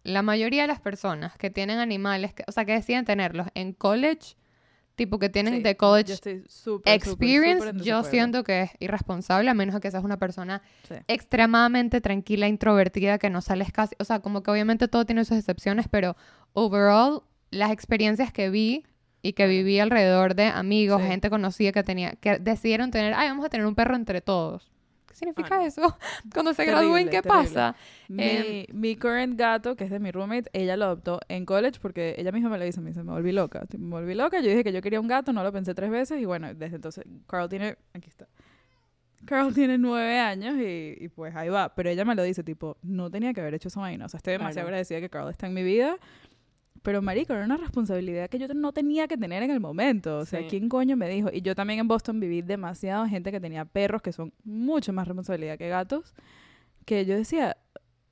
La mayoría de las personas que tienen animales, que- o sea, que deciden tenerlos en college, tipo que tienen Sí, de college súper, experience, súper en yo siento que es irresponsable, a menos que seas una persona extremadamente tranquila, introvertida, que no sales casi, o sea, como que obviamente todo tiene sus excepciones, pero overall, las experiencias que vi y que viví alrededor de amigos, Sí. gente conocida que tenía, que decidieron tener, ay, vamos a tener un perro entre todos. ¿Qué significa no. eso? Cuando se gradúen, Terrible, ¿qué terrible. pasa? Mi, Em, mi current gato, que es de mi roommate, ella lo adoptó en college porque ella misma me lo dice, me dice, me volví loca. Me volví loca, yo dije que yo quería un gato, no lo pensé tres veces y bueno, desde entonces, Carl tiene, aquí está. Carl tiene nueve años y, y pues ahí va. Pero ella me lo dice, tipo, no tenía que haber hecho esa vaina. O sea, estoy demasiado Claro. agradecida que Carl está en mi vida. Pero, marico, era una responsabilidad que yo no tenía que tener en el momento. O sea, Sí. ¿quién coño me dijo? Y yo también en Boston viví demasiado gente que tenía perros que son mucho más responsabilidad que gatos. Que yo decía,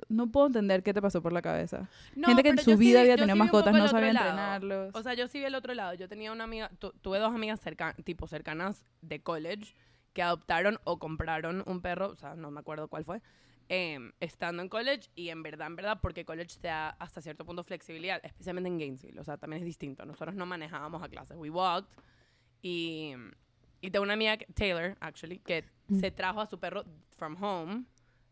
no puedo entender qué te pasó por la cabeza. No, gente que en su sí vida vi- había tenido sí mascotas, no sabía lado. entrenarlos. O sea, yo sí vi el otro lado. Yo tenía una amiga, tu- tuve dos amigas cerca, tipo cercanas de college que adoptaron o compraron un perro, o sea, no me acuerdo cuál fue, em, estando en college y en verdad, en verdad, porque college te da hasta cierto punto flexibilidad, especialmente en Gainesville, o sea, también es distinto. Nosotros no manejábamos a clases, we walked y, y tengo una amiga, Taylor, actually, que Mm. se trajo a su perro from home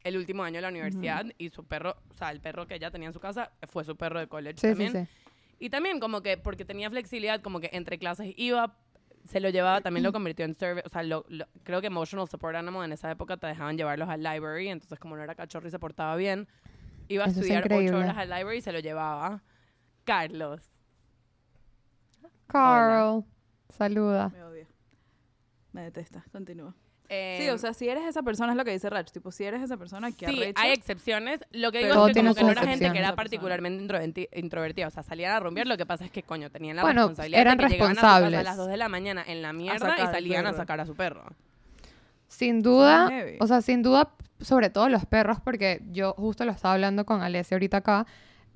el último año de la universidad y su perro, o sea, el perro que ella tenía en su casa fue su perro de college Sí, sí, también. sí. Y también como que porque tenía flexibilidad, como que entre clases iba, se lo llevaba, también lo convirtió en service, o sea, lo- lo- creo que emotional support animal en esa época te dejaban llevarlos al library, entonces como no era cachorro y se portaba bien, iba a Eso es estudiar ocho horas al library y se lo llevaba. Carlos. Carl, saluda. Me odia. Me detesta. Continúa. Eh, sí, o sea, si eres esa persona, es lo que dice Rach. Tipo, si eres esa persona que Sí, hay excepciones. Lo que digo es que como que no era gente que era particularmente introverti- introvertida. O sea, salían a rumbear. Lo que pasa es que, coño, tenían la Bueno, responsabilidad eran de que llegaban a su casa a responsables. las 2 de la mañana en la mierda y al salían a sacar a su perro. Sin duda, o sea, sin duda, sobre todo los perros, porque yo justo lo estaba hablando con Alessia ahorita acá.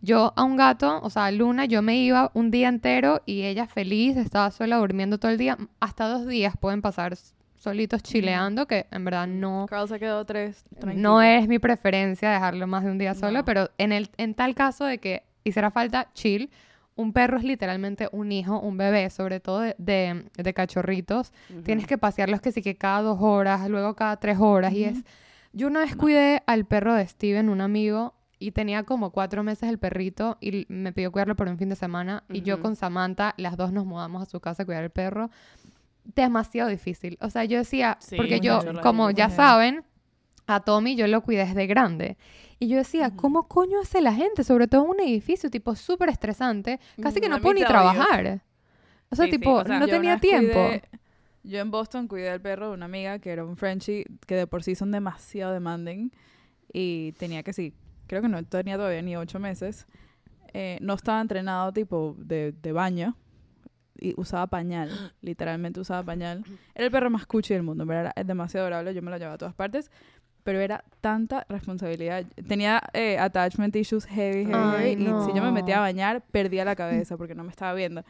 Yo a un gato, o sea, a Luna, yo me iba un día entero y ella feliz, estaba sola durmiendo todo el día. Hasta dos días pueden pasar solitos chileando, que en verdad no, Carl se quedó tres. tranquilo. no es mi preferencia dejarlo más de un día solo, No. pero en, el, en tal caso de que hiciera falta chill, un perro es literalmente un hijo, un bebé, sobre todo de, de, de cachorritos. Tienes que pasearlos que sí que cada dos horas, luego cada tres horas. Y es. Yo una vez cuidé al perro de Steven, un amigo, y tenía como cuatro meses el perrito y me pidió cuidarlo por un fin de semana. Y yo con Samantha, las dos nos mudamos a su casa a cuidar el perro. Demasiado difícil. O sea, yo decía, Sí, porque yo, como ya saben, a Tommy yo lo cuidé desde grande. Y yo decía, Ujú. ¿cómo coño hace la gente? Sobre todo en un edificio, tipo, súper estresante. Casi que Mm, no puedo ni trabajar. O sea, Sí, sí, tipo, o sea, no tenía tiempo. cuidé- yo en Boston cuidé al perro de una amiga que era un Frenchie, que de por sí son demasiado demanding. Y tenía que sí, creo que no tenía todavía ni ocho meses. Eh, no estaba entrenado tipo de, de baño. Y usaba pañal, literalmente usaba pañal. Era el perro más cuchi del mundo, pero era demasiado adorable, yo me lo llevaba a todas partes. Pero era tanta responsabilidad. Tenía eh, attachment issues heavy, heavy, Ay, heavy, Y si yo me metía a no. bañar, perdía la cabeza porque no me estaba viendo.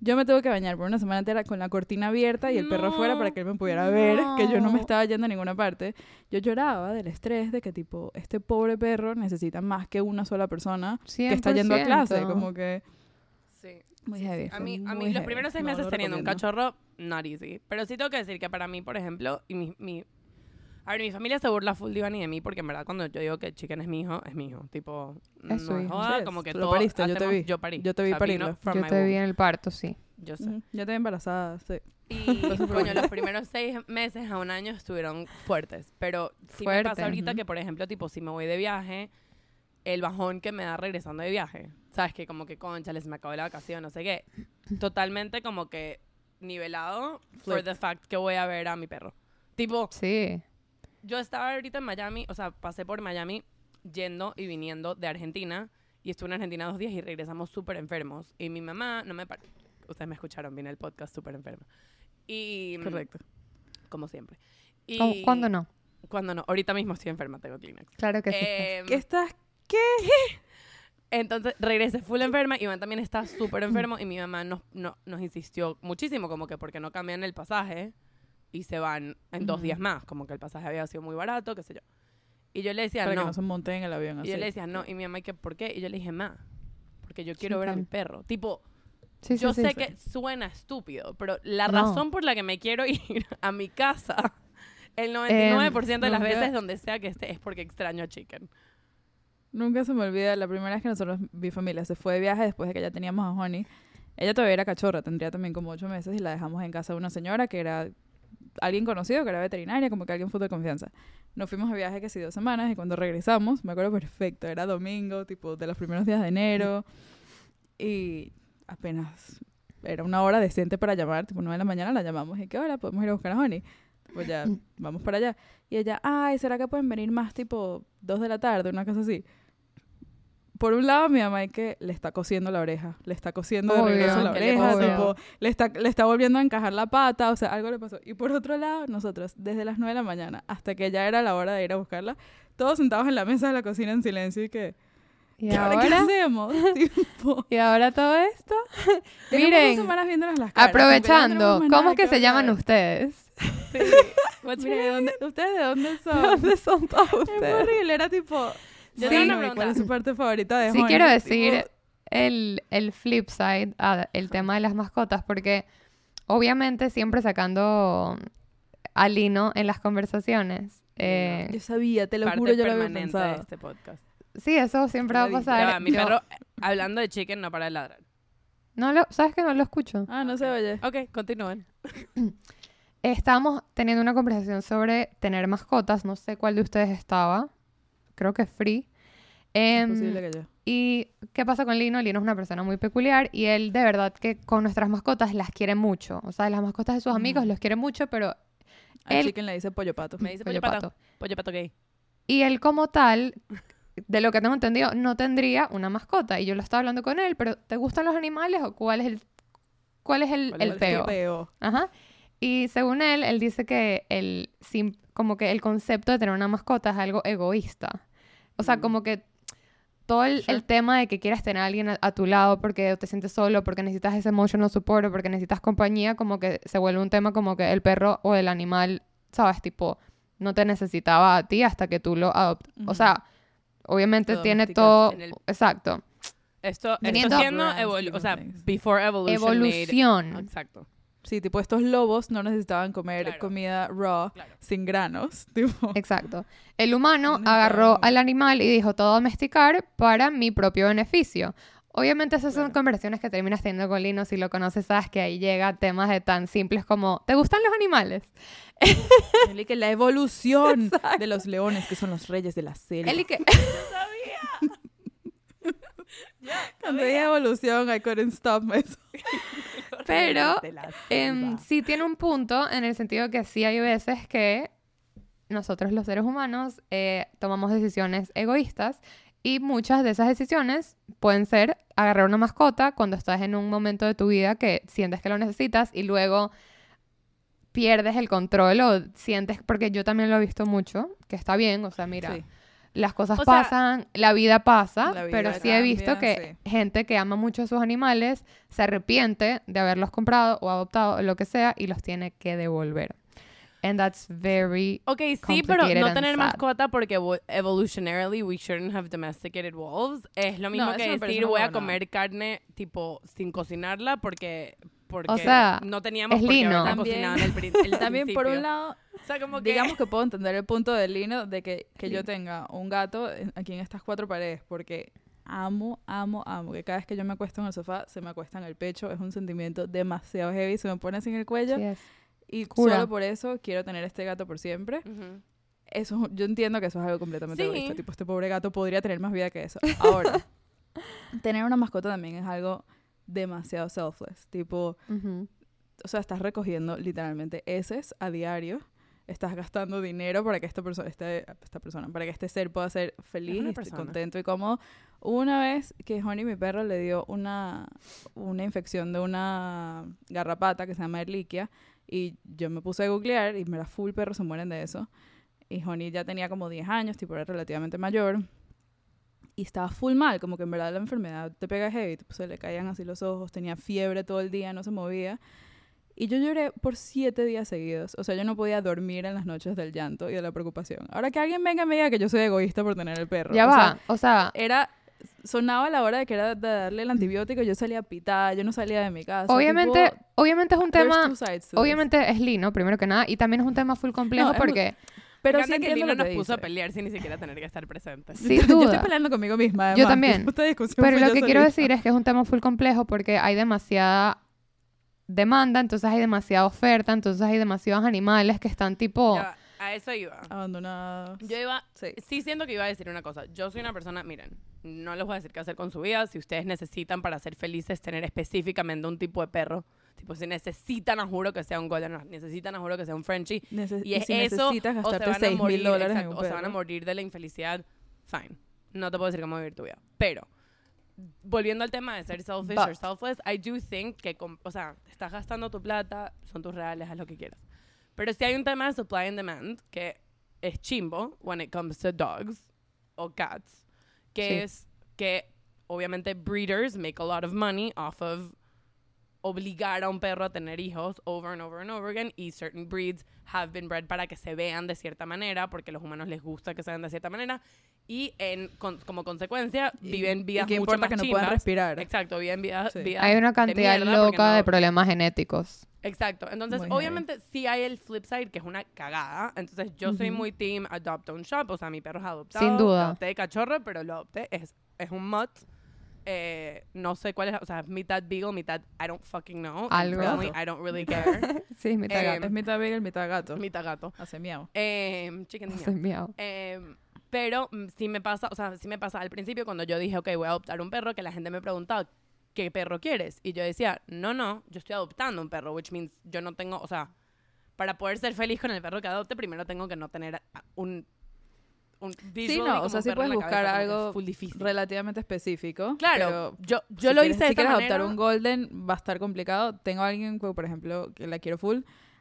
Yo me tuve que bañar por una semana entera con la cortina abierta y el perro afuera para que él me pudiera ver, que yo no me no. estaba yendo a ninguna parte. Yo lloraba del estrés de que, tipo, este pobre perro necesita más que una sola persona que está yendo a clase. 100%. Como que... Sí. Muy heavy, A mí, a mí los heavy. primeros seis No meses teniendo un cachorro, not easy. Pero sí tengo que decir que para mí, por ejemplo, y mi, mi... A ver, mi familia se burla full y de mí porque en verdad cuando yo digo que Chicken es mi hijo, es mi hijo. Tipo, Es no hijo. joda, Sí, como que lo todo pariste, yo te hacemos- vi. Yo parí. Yo te vi O sea, vino parirlo. Yo my te vi en el parto, sí. Yo sé. Ujú, Ya te vi embarazada, sí. Y, coño, los primeros seis meses a un año estuvieron fuertes. Pero sí me Fuerte, pasa ahorita ujú. que, por ejemplo, tipo, si me voy de viaje, el bajón que me da regresando de viaje. ¿Sabes? Que como que, concha, les me acabó la vacación, no sé qué. Totalmente como que nivelado for the fact que voy a ver a mi perro. Tipo, Sí. yo estaba ahorita en Miami, o sea, pasé por Miami yendo y viniendo de Argentina. Y estuve en Argentina dos días y regresamos súper enfermos. Y mi mamá, no me... par- Ustedes me escucharon, vine el podcast súper enferma. Y... Correcto. como siempre. Y ¿Cómo- ¿Cuándo no? Cuando no. Ahorita mismo estoy enferma, tengo Kleenex. Claro que sí. Em, ¿Qué estás? Entonces regresé full enferma. Iván también está súper enfermo y mi mamá nos, no- nos insistió muchísimo como que porque no cambian el pasaje y se van en dos días más. Como que el pasaje había sido muy barato, qué sé yo. Y yo le decía Para no. que no se monten en el avión y así. yo le decía no. Y mi mamá, ¿y que ¿por qué? Y yo le dije, ma, porque yo quiero Sí, ver a mi perro. Tipo, Sí, yo sí, sé que suena estúpido, pero la No. razón por la que me quiero ir a mi casa el 99% de las nunca- veces donde sea que esté es porque extraño a Chicken. Nunca se me olvida la primera vez que nosotros, mi familia, se fue de viaje después de que ya teníamos a Honey. Ella todavía era cachorra, tendría también como ocho meses y la dejamos en casa de una señora que era alguien conocido, que era veterinaria, como que alguien fue de confianza. Nos fuimos de viaje casi dos semanas y cuando regresamos, me acuerdo perfecto, era domingo, tipo de los primeros días de enero y apenas era una hora decente para llamar, tipo nueve de la mañana la llamamos y qué hora podemos ir a buscar a Honey. Pues ya, vamos para allá. Y ella, ay, ¿será que pueden venir más tipo dos de la tarde, una cosa así? Por un lado, mi mamá es que le está cosiendo la oreja, le está cosiendo de Obvio, regreso la ¿qué le oreja, tipo, le está, le está volviendo a encajar la pata, o sea, algo le pasó. Y por otro lado, nosotros, desde las nueve de la mañana hasta que ya era la hora de ir a buscarla, todos sentados en la mesa de la cocina en silencio y que, ¿Y ¿y ahora qué hacemos? tipo, ¿Y ahora todo esto? Miren, las caras. aprovechando, ¿cómo nada que se llaman ustedes? ¿de dónde- ¿Ustedes de dónde son? ¿Dónde son todos Es ustedes? horrible, era tipo... Yo Sí. tengo una Bueno, ¿y ¿Cuál pregunta. es su parte favorita de Sí, quiero Tipo, decir el, el flip side, ah, el tema de las mascotas, porque obviamente siempre sacando a Lino en las conversaciones. eh, Yo sabía, te lo juro, yo lo había permanente de pensado. este podcast. Sí, eso siempre va a pasar. va, mi Yo- perro, hablando de Chicken, no para de ladrar. No lo, ¿Sabes que no lo escucho? Ah, no se oye. Ok, continúen. Estábamos teniendo una conversación sobre tener mascotas. No sé cuál de ustedes estaba. Creo que Free. Es Em, posible que yo. ¿Y qué pasa con Lino? Lino es una persona muy peculiar y él de verdad que con nuestras mascotas las quiere mucho. O sea, las mascotas de sus amigos Ujú. los quiere mucho, pero A él- Chicken le dice pollo pato. Me dice Pollo pollo pato. pato. Pollo pato gay. Y él como tal, de lo que tengo entendido, no tendría una mascota. Y yo lo estaba hablando con él, pero ¿te gustan los animales o cuál es el, cuál es el, ¿Cuál es el peo? Peo. Ajá. Y según él, él dice que el, como que el concepto de tener una mascota es algo egoísta. O sea, Mm. como que todo el, Sure. el tema de que quieras tener a alguien a, a tu lado porque te sientes solo, porque necesitas ese emotional support o porque necesitas compañía, como que se vuelve un tema como que el perro o el animal, ¿sabes? Tipo, no te necesitaba a ti hasta que tú lo adoptas. O sea, obviamente tiene todo... El- Exacto. Esto, siendo evolu- o sea, before evolution. made- Evolución. Exacto. Sí, tipo estos lobos no necesitaban comer Claro. comida raw Claro. sin granos. Tipo, Exacto. El humano No agarró al animal y dijo todo domesticar para mi propio beneficio. Obviamente esas son conversaciones que terminas teniendo con Lino. Si lo conoces, sabes que ahí llega temas de tan simples como ¿te gustan los animales? él que la evolución de los leones, que son los reyes de la selva. Él que... Cuando dije evolución, I couldn't stop myself. Pero selva. sí tiene un punto en el sentido que sí hay veces que nosotros los seres humanos eh, tomamos decisiones egoístas y muchas de esas decisiones pueden ser agarrar una mascota cuando estás en un momento de tu vida que sientes que lo necesitas y luego pierdes el control o sientes, porque yo también lo he visto mucho, que está bien, o sea, mira, Sí. las cosas O sea, pasan, la vida pasa, la pero sí he visto que gente que ama mucho a sus animales se arrepiente de haberlos comprado o adoptado o lo que sea y los tiene que devolver. And that's very Ok, sí, pero no tener sad. mascota porque evo- evolutionarily we shouldn't have domesticated wolves es lo mismo No, que decir voy a comer carne tipo sin cocinarla porque porque sea, no teníamos es por qué lino. También- en el, el También, por un lado, o sea, como que digamos que puedo entender el punto de Lino de que, que yo tenga un gato aquí en estas cuatro paredes, porque amo, amo, amo. Que cada vez que yo me acuesto en el sofá, se me acuesta en el pecho. Es un sentimiento demasiado heavy. Se me pone así en el cuello. Sí es. Y Cura. solo por eso quiero tener este gato por siempre. Ujú. Eso, es- yo entiendo que eso es algo completamente Sí. egoísta. Tipo, este pobre gato podría tener más vida que eso. Ahora, tener una mascota también es algo demasiado selfless. Tipo, Ujú. o sea, estás recogiendo literalmente heces a diario. Estás gastando dinero para que esta persona, este, esta persona, para que este ser pueda ser feliz, persona. contento y cómodo. Hubo una vez que Honey, mi perro, le dio una, una infección de una garrapata que se llama Erliquia. Y yo me puse a googlear y me la full perros se mueren de eso. Y Honey ya tenía como 10 años, tipo era relativamente mayor. Y estaba full mal, como que en verdad la enfermedad te pega heavy. tipo, se le caían así los ojos, tenía fiebre todo el día, no se movía. Y yo lloré por siete días seguidos. O sea, yo no podía dormir en las noches del llanto y de la preocupación. Ahora que alguien venga y me diga que yo soy egoísta por tener el perro. Ya o sea, va, o sea, era sonaba la hora de que era de darle el antibiótico, yo salía a pitar, yo no salía de mi casa. obviamente, tipo, obviamente es un tema, obviamente es lino, primero que nada, y también es un tema full complejo No, porque, pero sí que Lino lo nos puso a pelear sin ni siquiera tener que estar presente. sin yo, yo duda. estoy peleando conmigo misma. Yo además, también. esta discusión Pero lo yo que quiero decir es que es un tema full complejo porque hay demasiada demanda, entonces hay demasiada oferta, entonces hay demasiados animales que están tipo... Ya, a eso iba. Abandonados. Yo iba Sí. Sí, siento que iba a decir una cosa. Yo soy una persona, miren, no les voy a decir qué hacer con su vida. Si ustedes necesitan para ser felices tener específicamente un tipo de perro, tipo si necesitan, a juro que sea un golden, necesitan, a juro que sea un Frenchie. Neces- Y es si eso, o se van a 6 mil morir, exacto, o se van a morir de la infelicidad, fine. No te puedo decir cómo vivir tu vida. Pero, volviendo al tema de ser selfish But- or selfless, I do think que, o sea, estás gastando tu plata, son tus reales, haz lo que quieras. Pero si hay un tema de supply and demand que es chimbo when it comes to dogs o cats, que Sí. es que obviamente breeders make a lot of money off of obligar a un perro a tener hijos over and over and over again y certain breeds have been bred para que se vean de cierta manera porque a los humanos les gusta que se vean de cierta manera y en, con- como consecuencia Y- viven vidas y que mucho importa más que no puedan chimbas. respirar. Exacto, viven vidas, Sí. vidas Hay una de cantidad mierda porque loca de no- problemas genéticos. Exacto. Entonces, Muy heavy. obviamente, sí hay el flip side, que es una cagada. Entonces, yo soy Ujú. muy team adopt on shop. O sea, mi perro es adoptado. Sin duda. Lo adopté de cachorro, pero lo adopté. Es, es un mutt. Eh, no sé cuál es, o sea, mitad beagle, mitad I don't fucking know. And Algo. personally, I don't really care. Sí, mi Eh, gato. Es mitad beagle, mitad gato. mitad gato. Hace miau. Eh, chicken Hace miau. eh, pero mm, sí me pasa, o sea, sí me pasa al principio cuando yo dije, ok, voy a adoptar un perro, que la gente me preguntaba, ¿qué perro quieres? Y yo decía, no, no, yo estoy adoptando un perro, which means yo no tengo, o sea, para poder ser feliz con el perro que adopte, primero tengo que no tener un... un Sí, no, o sea, sí puedes buscar cabeza, algo relativamente específico. Claro, yo, yo si lo quieres- hice de Si esta quieres manera. adoptar un golden, va a estar complicado. Tengo a alguien, que, por ejemplo, que la quiero full,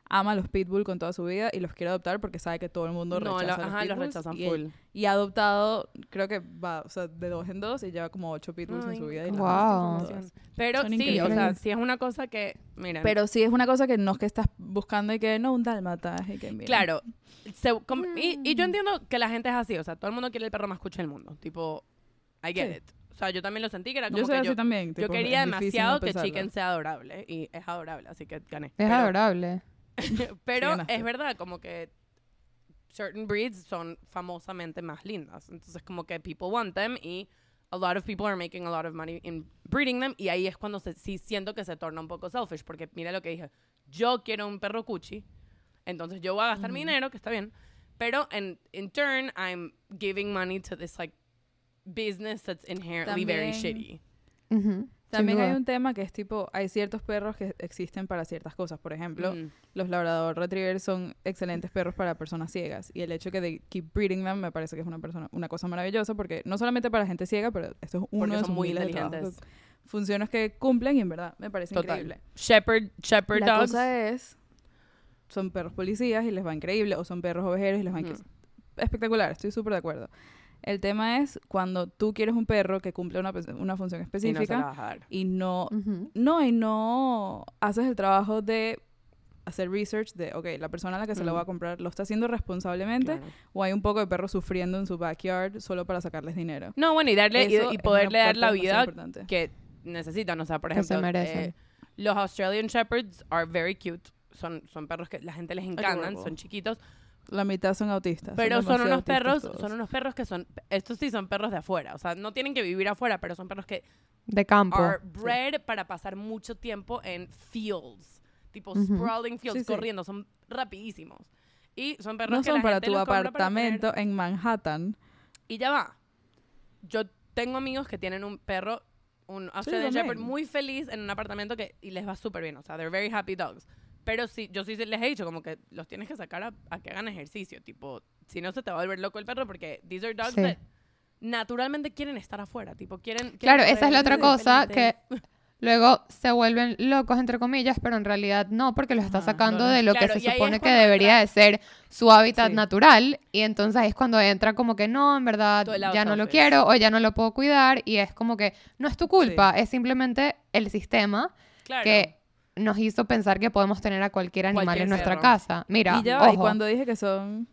ama los pitbull con toda su vida y los quiere adoptar porque sabe que todo el mundo no, rechaza lo- los ajá, los pitbulls rechazan y, full. y ha adoptado, creo que va, o sea, de dos en dos y lleva como ocho pitbulls Ay, en su vida. Y las Wow. todas. Pero Son sí, o sea, sí es una cosa que, miren, Pero sí es una cosa que no es que estás buscando y que no un dálmata y que mira. Claro. se- com- y, y yo Mm. entiendo que la gente es así, o sea, todo el mundo quiere el perro más cucho del mundo. Tipo, I get Sí. it. O sea, yo también lo sentí que era como Yo soy que así yo, también. yo quería no demasiado que. Chicken sea adorable. Y es adorable, así que gané. Es Pero- adorable. Pero ganaste. es verdad, como que certain breeds son famosamente más lindas. Entonces, como que people want them y a lot of people are making a lot of money in breeding them. Y ahí es cuando se, sí siento que se torna un poco selfish. Porque mira lo que dije. Yo quiero un perro cuchi. Entonces yo voy a gastar mi Ujú. dinero, que está bien. Pero en in turn, I'm giving money to this like business that's inherently very También- shitty. Ujú, sin También hay un tema que es tipo, hay ciertos perros que existen para ciertas cosas. Por ejemplo, Mm. los Labrador Retrievers son excelentes perros para personas ciegas. Y el hecho que de keep breeding them me parece que es una, persona, una cosa maravillosa porque no solamente para gente ciega, pero esto es uno Porque de son muy de inteligentes. Funciones que cumplen y en verdad me parece Total. increíble. Shepherd, shepherd La dogs. cosa es, son perros policías y les va increíble, o son perros ovejeros y les va Ujú. increíble. Espectacular, estoy súper de acuerdo. El tema es cuando tú quieres un perro que cumple una, pe- una función Y no específica vas a dar. y no, Ujú. no, y no haces el trabajo de hacer research de, ok, la persona a la que se lo va a Ujú. comprar lo está haciendo responsablemente Claro. o hay un poco de perros sufriendo en su backyard solo para sacarles dinero. No, bueno, y darle y- Eso y, poderle dar la vida que necesitan. O sea, por Que se ejemplo, eh, los Australian Shepherds are very cute. Son, son perros que la gente les encantan, son chiquitos. La mitad son autistas. Pero son demasiado unos perros, todos. son unos perros que son, estos sí son perros de afuera. O sea, no tienen que vivir afuera, pero son perros que De campo. are bred para pasar mucho tiempo en fields. Tipo Ujú. sprawling fields, Sí, sí. corriendo. Son rapidísimos. Y son perros No que son la para gente tu los compra para tener- apartamento en Manhattan. Y ya va. Yo tengo amigos que tienen un perro, un Australian. Shepherd, muy feliz en un apartamento que y les va súper bien. O sea, they're very happy dogs. Pero sí, yo sí les he dicho como que los tienes que sacar a, a que hagan ejercicio. Tipo, si no se te va a volver loco el perro porque these are dogs Sí. that naturalmente quieren estar afuera. Tipo, quieren... quieren Claro, esa es la otra cosa que luego se vuelven locos, entre comillas, pero en realidad no, porque los está Ajá, sacando no, no. de lo Claro, que se supone que debería de ser su hábitat Sí. natural. Y entonces es cuando entra como que no, en verdad ya no lo quiero o ya no lo puedo cuidar. Y es como que no es tu culpa, es simplemente el sistema Claro. que nos hizo pensar que podemos tener a cualquier animal Cualquier en nuestra casa. Mira, y ya y cuando dije que son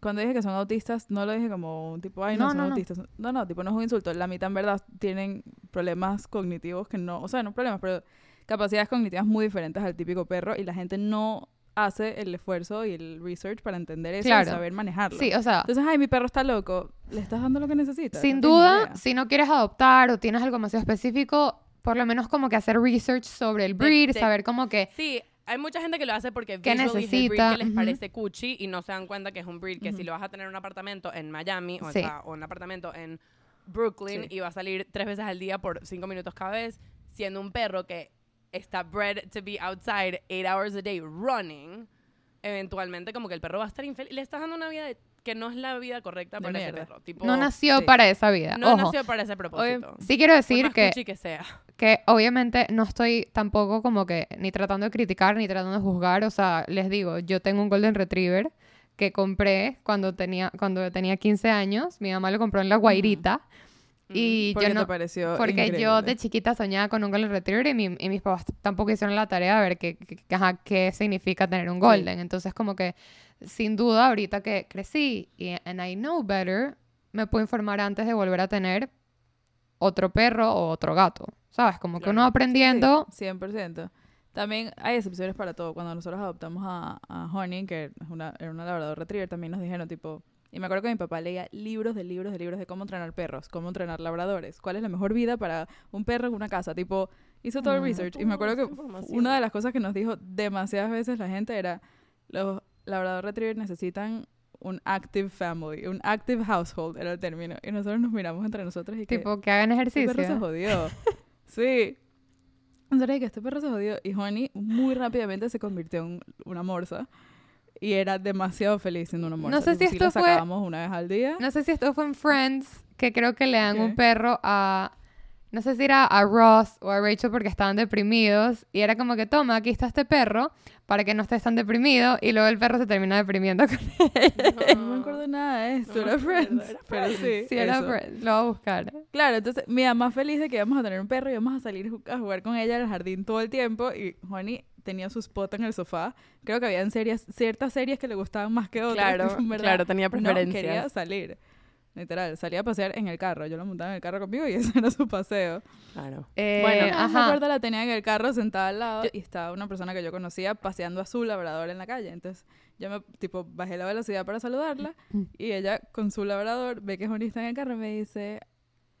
cuando dije que son autistas, no lo dije como un tipo, ay, no, No, son no, no. autistas. No, no, tipo, no es un insulto. La mitad en verdad tienen problemas cognitivos que no, o sea, no problemas, pero capacidades cognitivas muy diferentes al típico perro y la gente no hace el esfuerzo y el research para entender eso Claro. y saber manejarlo. sí, o sea, Entonces, ay, mi perro está loco. Le estás dando lo que necesita. Sin No duda, si no quieres adoptar o tienes algo demasiado específico, por lo menos como que hacer research sobre el breed, de- saber como que Sí, hay mucha gente que lo hace porque ¿Qué visually es el breed necesita? que les parece cuchi y no se dan cuenta que es un breed que si lo vas a tener en un apartamento en Miami o, Sí. sea, o en un apartamento en Brooklyn Sí. y va a salir tres veces al día por cinco minutos cada vez, siendo un perro que está bred to be outside eight hours a day running, eventualmente como que el perro va a estar infeliz. Le estás dando una vida de- que no es la vida correcta De para ese mierda. perro. Tipo, no nació sí. para esa vida. no Ojo, nació para ese propósito. sí quiero decir que, que sea. que obviamente no estoy tampoco como que ni tratando de criticar ni tratando de juzgar. O sea, les digo, yo tengo un Golden Retriever que compré cuando tenía, cuando tenía 15 años. Mi mamá lo compró en La Guairita. Y Porque yo no, te pareció Porque yo de chiquita soñaba con un Golden Retriever y, mi- y mis papás tampoco hicieron la tarea de ver qué, qué- qué- ajá, qué significa tener un Golden. Entonces, como que, sin duda, ahorita que crecí y and I know better, me puedo informar antes de volver a tener otro perro o otro gato. ¿Sabes? Como que Claro. uno va aprendiendo. Sí, 100%. También hay excepciones para todo. Cuando nosotros adoptamos a, a Honey, que es una, era una labrador retriever, también nos dijeron, tipo... Y me acuerdo que mi papá leía libros de libros de libros de cómo entrenar perros, cómo entrenar labradores, cuál es la mejor vida para un perro en una casa. Tipo, hizo todo el research. Y me acuerdo que una de las cosas que nos dijo demasiadas veces la gente era, los labrador retriever necesitan un active family, un active household era el término. Y nosotros nos miramos entre nosotros y que... Tipo, que hagan Este perro se ejercicio. jodió. sí. Entonces, que este perro se jodió. Y Honey muy rápidamente se convirtió en una morsa. Y era demasiado feliz siendo una morsa. No sé si Tipo, esto fue- una vez al día. No sé si esto fue en Friends, que creo que le dan ¿Qué? un perro a... No sé si era a Ross o a Rachel porque estaban deprimidos. Y era como que, toma, aquí está este perro para que no estés tan deprimido. Y luego el perro se termina deprimiendo con No me acuerdo nada de esto. No era Friends. era Pero sí. Sí, era eso. Friends. Lo voy a buscar. Claro, entonces mi mamá feliz de que íbamos a tener un perro y íbamos a salir a jugar con ella al jardín todo el tiempo. Y Honey tenía su spot en el sofá. Creo que habían series, ciertas series que le gustaban más que otras. Claro, claro, tenía No preferencias. quería salir. Literal, salía a pasear en el carro. Yo lo montaba en el carro conmigo y ese era su paseo. Claro. Eh, bueno, me ajá. acuerdo la tenía en el carro sentada al lado Yo- y estaba una persona que yo conocía paseando a su labrador en la calle. Entonces yo me, tipo, bajé la velocidad para saludarla y ella con su labrador ve que Joni está en el carro y me dice,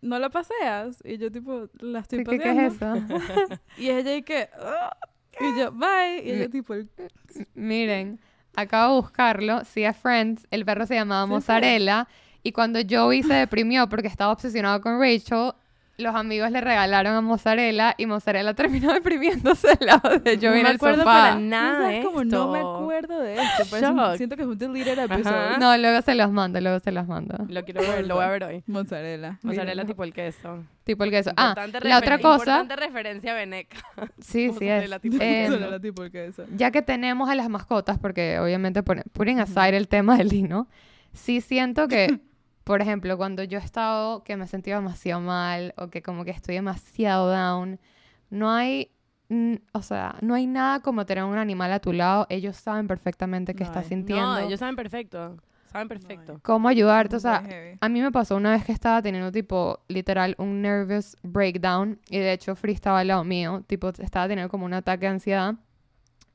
¿no la paseas? Y yo tipo, la estoy Sí, ¿qué, qué paseando. es eso? Y ella y que, "Ah". y yo, bye. Y ella tipo, el- Miren, acabo de buscarlo. Sí, a Friends. El perro se llamaba Sí, Mozzarella. Y cuando Joey se deprimió porque estaba obsesionado con Rachel, los amigos le regalaron a Mozzarella y Mozzarella terminó deprimiéndose al lado de Joey no en me el acuerdo sofá. para ¿no nada sabes de cómo no me esto. acuerdo de esto? Parece Shock. siento que es un deleted episode. Ajá. No, luego se los mando, luego se los mando. Lo quiero ver, lo voy a ver hoy. Mozzarella. Mozzarella tipo el queso. Tipo el queso. Ah, la otra cosa. Importante referencia a Veneca. Sí, sí es. Tipo Eh, tipo el queso. ya que tenemos a las mascotas, porque obviamente pone- putting aside el tema del lino, sí siento que por ejemplo, cuando yo he estado que me he sentido demasiado mal o que como que estoy demasiado down, no hay, o sea, no hay nada como tener un animal a tu lado. Ellos saben perfectamente qué No estás hay. sintiendo, No, ellos saben perfecto. Saben perfecto. cómo ayudarte. O sea, a mí me pasó una vez que estaba teniendo tipo literal un nervous breakdown y de hecho Free estaba al lado mío, tipo estaba teniendo como un ataque de ansiedad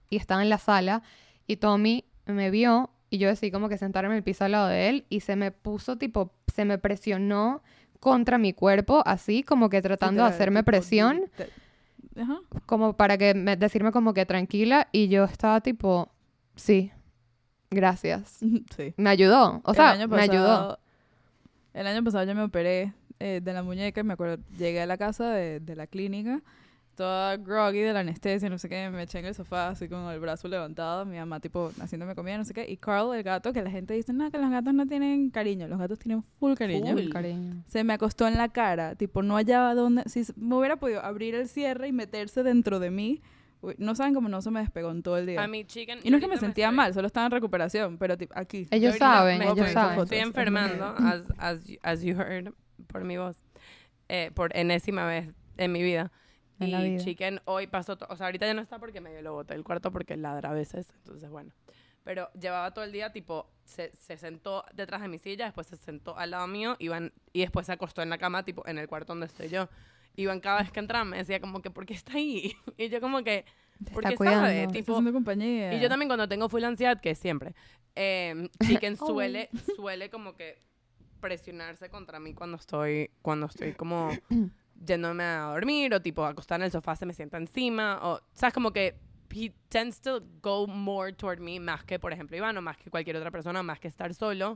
y estaba en la sala y Tommy me vio y yo decidí como que sentarme en el piso al lado de él y se me puso tipo, se me presionó contra mi cuerpo así como que tratando de hacerme presión como para que me- decirme como que tranquila y yo estaba tipo, sí, gracias. Sí. Me ayudó, o sea, me ayudó. El año pasado yo me operé eh, de la muñeca y me acuerdo, llegué a la casa de, de la clínica, toda groggy de la anestesia, no sé qué, me eché en el sofá así con el brazo levantado, mi mamá tipo haciéndome comida, no sé qué, y Carl, el gato, que la gente dice, no, que los gatos no tienen cariño, los gatos tienen full cariño. Full. Cariño. Se me acostó en la cara, tipo, no hallaba dónde, si me hubiera podido abrir el cierre y meterse dentro de mí, uy, no saben cómo no se me despegó en todo el día. A mi chicken. y no es que me sentía mal, solo estaba en recuperación, pero tipo, aquí. Ellos saben, ellos saben. fotos. Estoy enfermando, as, as, you- as you heard por mi voz, eh, por enésima vez en mi vida. En y la vida. Chicken hoy pasó, o sea, ahorita ya no está porque medio lo boté del cuarto porque ladra a veces, entonces bueno. Pero llevaba todo el día, tipo, se, se sentó detrás de mi silla, después se sentó al lado mío, iban, y después se acostó en la cama, tipo, en el cuarto donde estoy yo. Iván cada vez que entraba me decía como que, ¿por qué está ahí? Y yo como que, Te porque está sabe, cuidando. Está tipo, compañía. y yo también cuando tengo full ansiedad, que siempre, eh, Chicken Oh. suele, suele como que presionarse contra mí cuando estoy, cuando estoy como yéndome a dormir o tipo acostada en el sofá se me sienta encima o, sabes, como que he tends to go more toward me más que, por ejemplo, Iván o más que cualquier otra persona, más que estar solo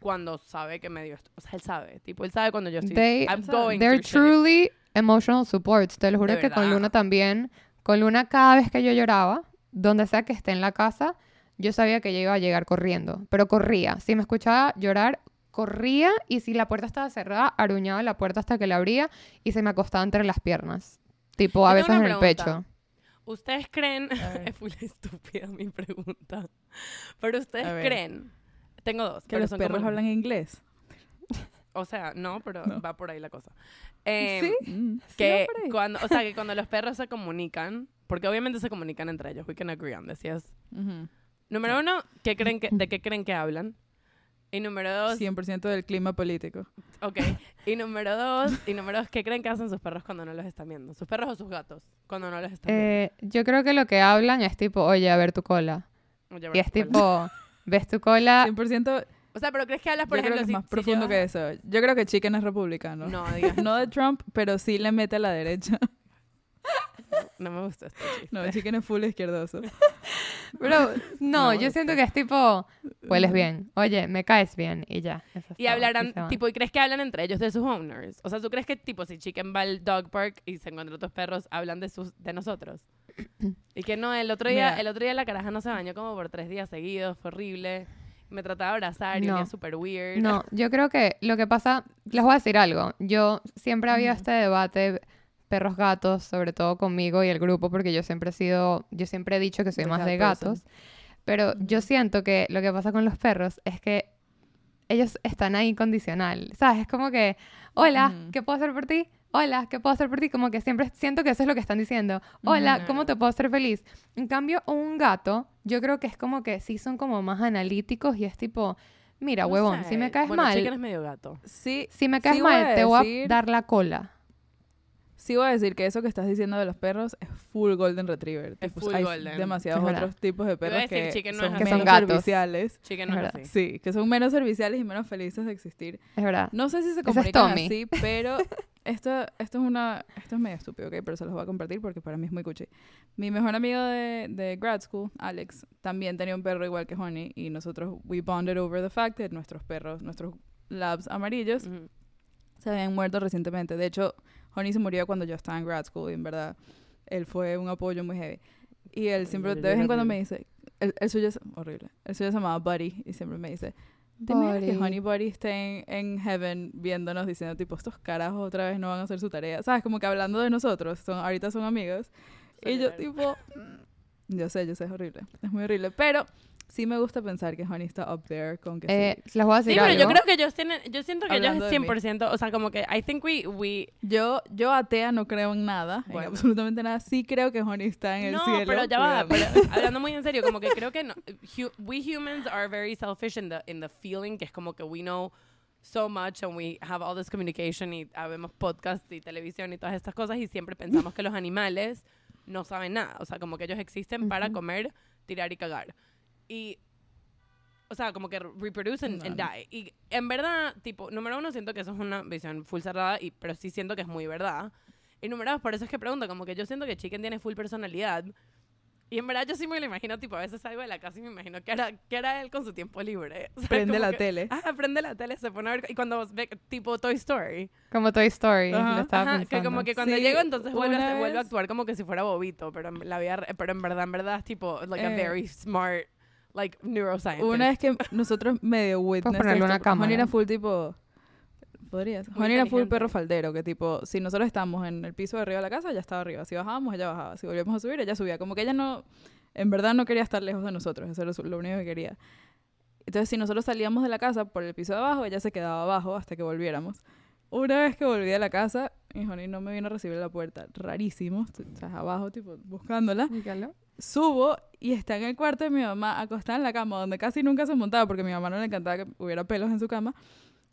cuando sabe que medio, est- o sea, él sabe, tipo, él sabe cuando yo estoy, They- I'm going They're shit. truly emotional supports. Te lo juro De que con. Luna también. Con Luna, cada vez que yo lloraba, donde sea que esté en la casa, yo sabía que ella iba a llegar corriendo. Pero corría. Si me escuchaba llorar, corría. Y si la puerta estaba cerrada, aruñaba la puerta hasta que la abría y se me acostaba entre las piernas. Tipo, a veces en el pecho. ¿Ustedes creen, es full estúpida mi pregunta, pero ustedes creen, tengo dos, Que pero los son perros como- hablan inglés. O sea, no, pero No. va por ahí la cosa. Em, ¿Sí? Mm, sí, Que ahí. cuando, o sea, que cuando los perros se comunican, porque obviamente se comunican entre ellos, we can agree on this, yes. Ujú. Número uno, ¿qué creen que, ¿de qué creen que hablan? Y número dos, 100% del clima político. ok. Y número dos, y número dos, ¿qué creen que hacen sus perros cuando no los están viendo? ¿Sus perros o sus gatos? Cuando no los están Eh, yo creo que lo que hablan es tipo, oye, a ver tu cola. viendo. Oye, Y es Berta, tipo, ves tu cola. 100% O sea, pero ¿crees que hablas, por yo creo ejemplo, que es si- más si profundo llevas- que eso. Yo creo que Chicken es republicano. No, digas. No de Trump, pero sí le mete a la derecha. No me gusta este chiste. No, Chicken es full izquierdoso. Pero no, No, yo siento este- que es tipo, hueles bien. Oye, me caes bien. Y ya. eso Y hablarán, y tipo, ¿y crees que hablan entre ellos de sus owners? O sea, ¿tú crees que, tipo, si Chicken va al dog park y se encuentra otros perros, hablan de sus de nosotros? y que no, el otro día, Mira. el otro día la caraja no se bañó como por tres días seguidos, fue horrible. Me trataba de abrazar y No. era súper weird. No, yo creo que lo que pasa, les voy a decir algo. Yo siempre había este debate perros gatos, sobre todo conmigo y el grupo, porque yo siempre he sido, yo siempre he dicho que soy The más de person. gatos. Pero yo siento que lo que pasa con los perros es que ellos están ahí incondicional, ¿sabes? Es como que, hola. ¿qué puedo hacer por ti? Hola, ¿qué puedo hacer por ti? Como que siempre siento que eso es lo que están diciendo. Hola. ¿cómo te puedo hacer feliz? En cambio, un gato, yo creo que es como que sí son como más analíticos y es tipo, mira, No huevón, sé. si me caes bueno, mal, es medio gato. Sí, si me caes sí mal, te voy a dar la cola. Sí voy a decir que eso que estás diciendo de los perros es full golden retriever. Es full hay golden. demasiados Es otros tipos de perros que no son es. Que son menos gatos. serviciales. Chicken Es no es así. Sí, que son menos serviciales y menos felices de existir. Es verdad. No sé si se es comunican así, pero esto, esto es una, esto es medio estúpido, ¿ok? Pero se los voy a compartir porque para mí es muy cuchi. Mi mejor amigo de, de grad school, Alex, también tenía un perro igual que Honey y nosotros we bonded over the fact that nuestros perros, nuestros labs amarillos Ujú. se habían muerto recientemente. De hecho, Honey se murió cuando yo estaba en grad school y en verdad él fue un apoyo muy heavy. Y él siempre, de vez en cuando me dice, el, el suyo es horrible, el suyo se llamaba Buddy y siempre me dice, ¿te imaginas que. Honey Buddy esté en, en heaven viéndonos diciendo tipo, estos carajos otra vez no van a hacer su tarea? ¿Sabes? Como que hablando de nosotros, son, ahorita son amigos. Y yo tipo, yo sé, yo sé, es horrible, es muy horrible. Pero sí me gusta pensar que Honey está up there con que Eh, sí. les voy a decir Sí, pero yo algo. creo que ellos tienen, yo siento que Hablando ellos de mí. 100%, o sea, como que I think we, we Yo, yo atea no creo en nada, Bueno. en absolutamente nada. Sí creo que Honey está en el no, cielo. pero ya va, pero hablando muy en serio, como que creo que no, hu- we humans are very selfish in the, in the feeling, que es como que we know so much and we have all this communication y habemos podcast y televisión y todas estas cosas y siempre pensamos que los animales no saben nada, o sea, como que ellos existen para Ujú. comer, tirar y cagar. Y, o sea, como que reproduce and, and die. Y en verdad, tipo, número uno, siento que eso es una visión full cerrada, y, pero sí siento que es muy verdad. Y número dos, por eso es que pregunto, como que yo siento que Chicken tiene full personalidad. Y en verdad yo sí me lo imagino, tipo, a veces salgo de la casa y me imagino que hará, qué hará él con su tiempo libre. O sea, Prende la que- tele. Ah, prende la tele, se pone a ver, y cuando ve, tipo Toy Story. Como Toy Story, Ajá. lo estaba Ajá, pensando. que como que cuando Sí, llego entonces vuelve a, ser- vuelve a vez- actuar como que si fuera bobito, pero en la vida, pero en verdad, en verdad es tipo, like a Eh. very smart, like, neuroscientist. Una vez que nosotros medio witness ponerle esto, una cámara. era full tipo... Podrías. Honey era full perro faldero, que tipo, si nosotros estamos en el piso de arriba de la casa, ella estaba arriba. Si bajábamos, ella bajaba. Si volvíamos a subir, ella subía. Como que ella no, en verdad no quería estar lejos de nosotros. Eso era lo único que quería. Entonces, si nosotros salíamos de la casa por el piso de abajo, ella se quedaba abajo hasta que volviéramos. Una vez que volví a la casa, mi Honey no me vino a recibir a la puerta. Rarísimo. O sea, abajo, tipo, buscándola. Subo y está en el cuarto de mi mamá, acostada en la cama, donde casi nunca se montaba, porque a mi mamá no le encantaba que hubiera pelos en su cama.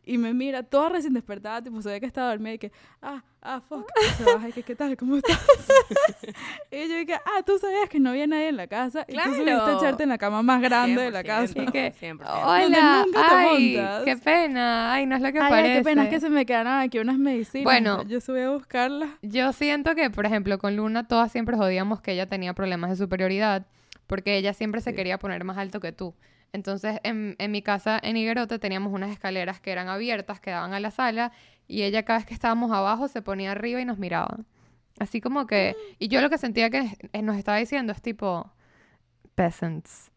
Y me mira, toda recién despertada, tipo, se ve que estaba dormida y que, ah, ah, fuck. Se baja y que, ¿qué tal? ¿Cómo estás? y yo dije, ah, tú sabías que no había nadie en la casa. Y tú subiste a Claro. echarte en la cama más grande de la casa. 100%, Y que, 100%. Hola, nunca te ay, montas. qué pena, ay, no es lo que Ay, parece. ay, qué pena, es que se me quedaron aquí unas medicinas. Bueno. Yo subí a buscarlas. Yo siento que, por ejemplo, con Luna todas siempre jodíamos que ella tenía problemas de superioridad porque ella siempre se Sí. quería poner más alto que tú. Entonces, en, en mi casa en Higuerote teníamos unas escaleras que eran abiertas, que daban a la sala, y ella cada vez que estábamos abajo se ponía arriba y nos miraba. Así como que... Y yo lo que sentía que eh, nos estaba diciendo es tipo... Peasants.